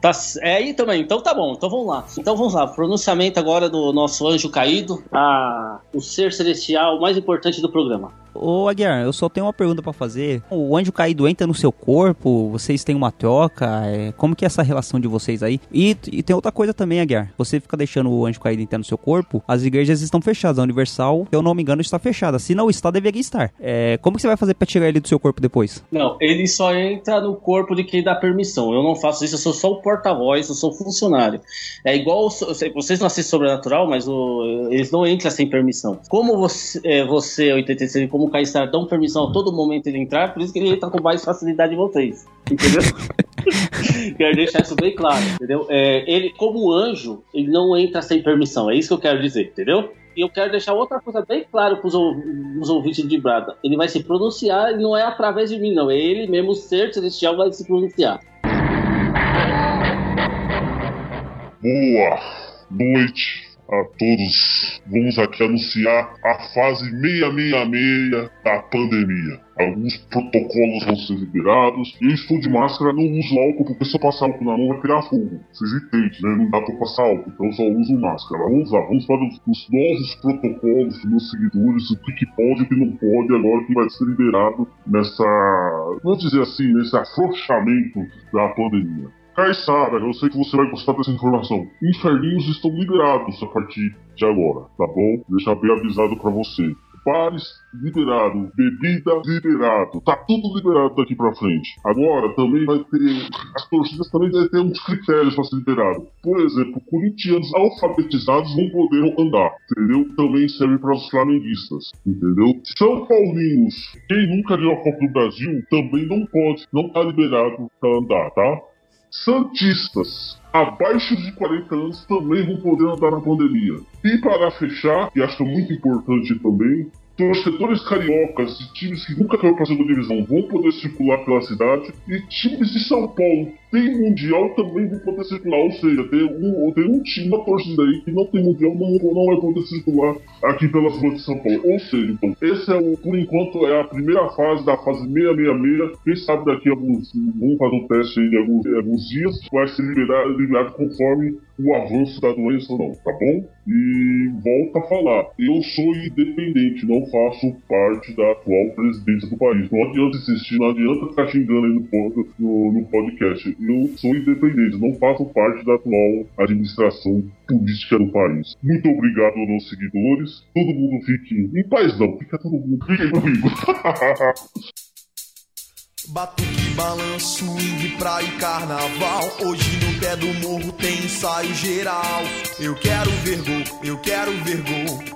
Tá, é aí também, então tá bom, então vamos lá. Então vamos lá, pronunciamento agora do nosso anjo caído. Ah, o ser celestial mais importante do programa. Ô Aguiar, eu só tenho uma pergunta para fazer. O anjo caído entra no seu corpo? Vocês têm uma troca? É, como que é essa relação de vocês aí? E, e, tem outra coisa também, Aguiar. Você fica deixando o anjo caído entrar no seu corpo, as igrejas estão fechadas. A Universal, se eu não me engano, está fechada. Se não está, deveria estar. É, como que você vai fazer para tirar ele do seu corpo depois? Não, ele só entra no corpo de quem dá permissão. Eu não faço isso, eu sou só o porta-voz, eu sou funcionário. É igual, vocês não assistem Sobrenatural, mas o, eles não entram sem permissão. Como você, é, você 86, como o Caissar dão permissão a todo momento ele entrar, por isso que ele entra com mais facilidade em vocês. Entendeu? quero deixar isso bem claro, entendeu? É, ele, como anjo, ele não entra sem permissão, é isso que eu quero dizer, entendeu? E eu quero deixar outra coisa bem clara para os ouvintes de Brada. Ele vai se pronunciar e não é através de mim, não. É ele mesmo, o ser celestial, vai se pronunciar. Boa noite a todos. Vamos aqui anunciar a fase 666 da pandemia. Alguns protocolos vão ser liberados. Eu estou de máscara, não uso álcool, porque se eu passar álcool na mão vai criar fogo. Vocês entendem, né? Não dá pra passar álcool, então eu só uso máscara. Vamos lá, vamos para os, os novos protocolos dos meus seguidores, o que pode e o que não pode agora que vai ser liberado nessa, vamos dizer assim, nesse afrouxamento da pandemia. Caissara, eu sei que você vai gostar dessa informação. Inferninhos estão liberados a partir de agora, tá bom? Deixar bem avisado para você. Bares liberado, bebida liberado, tá tudo liberado daqui pra frente. Agora também vai ter, as torcidas também devem ter uns critérios para ser liberado. Por exemplo, corintianos alfabetizados não poderão andar, entendeu? Também serve para os flamenguistas, entendeu? São Paulinos, quem nunca viu a Copa do Brasil, também não pode, não tá liberado para andar, tá? Santistas abaixo de 40 anos também vão poder andar na pandemia. E para fechar, e acho muito importante também, torcedores cariocas de times que nunca caiu para a segunda divisão vão poder circular pela cidade e times de São Paulo tem mundial também vão poder circular. Ou seja, tem um, tem um time, uma torcida aí que não tem mundial, não, não vai poder circular aqui pelas ruas de São Paulo. Ou seja, então, esse é o, por enquanto, é a primeira fase da fase 666. Quem sabe daqui a alguns, vamos fazer um teste aí de alguns, alguns dias, vai ser liberado, liberado conforme o avanço da doença ou não, tá bom? E volta a falar, eu sou independente, não faço parte da atual presidência do país. Não adianta insistir, não adianta ficar xingando aí no, no, no podcast. Eu sou independente, não faço parte da atual administração política do país. Muito obrigado aos meus seguidores. Todo mundo fique em paz, não. Fica todo mundo. Fiquem comigo. Batuque, balanço, swing, praia e carnaval. Hoje no pé do morro tem ensaio geral. Eu quero ver gol, eu quero ver gol.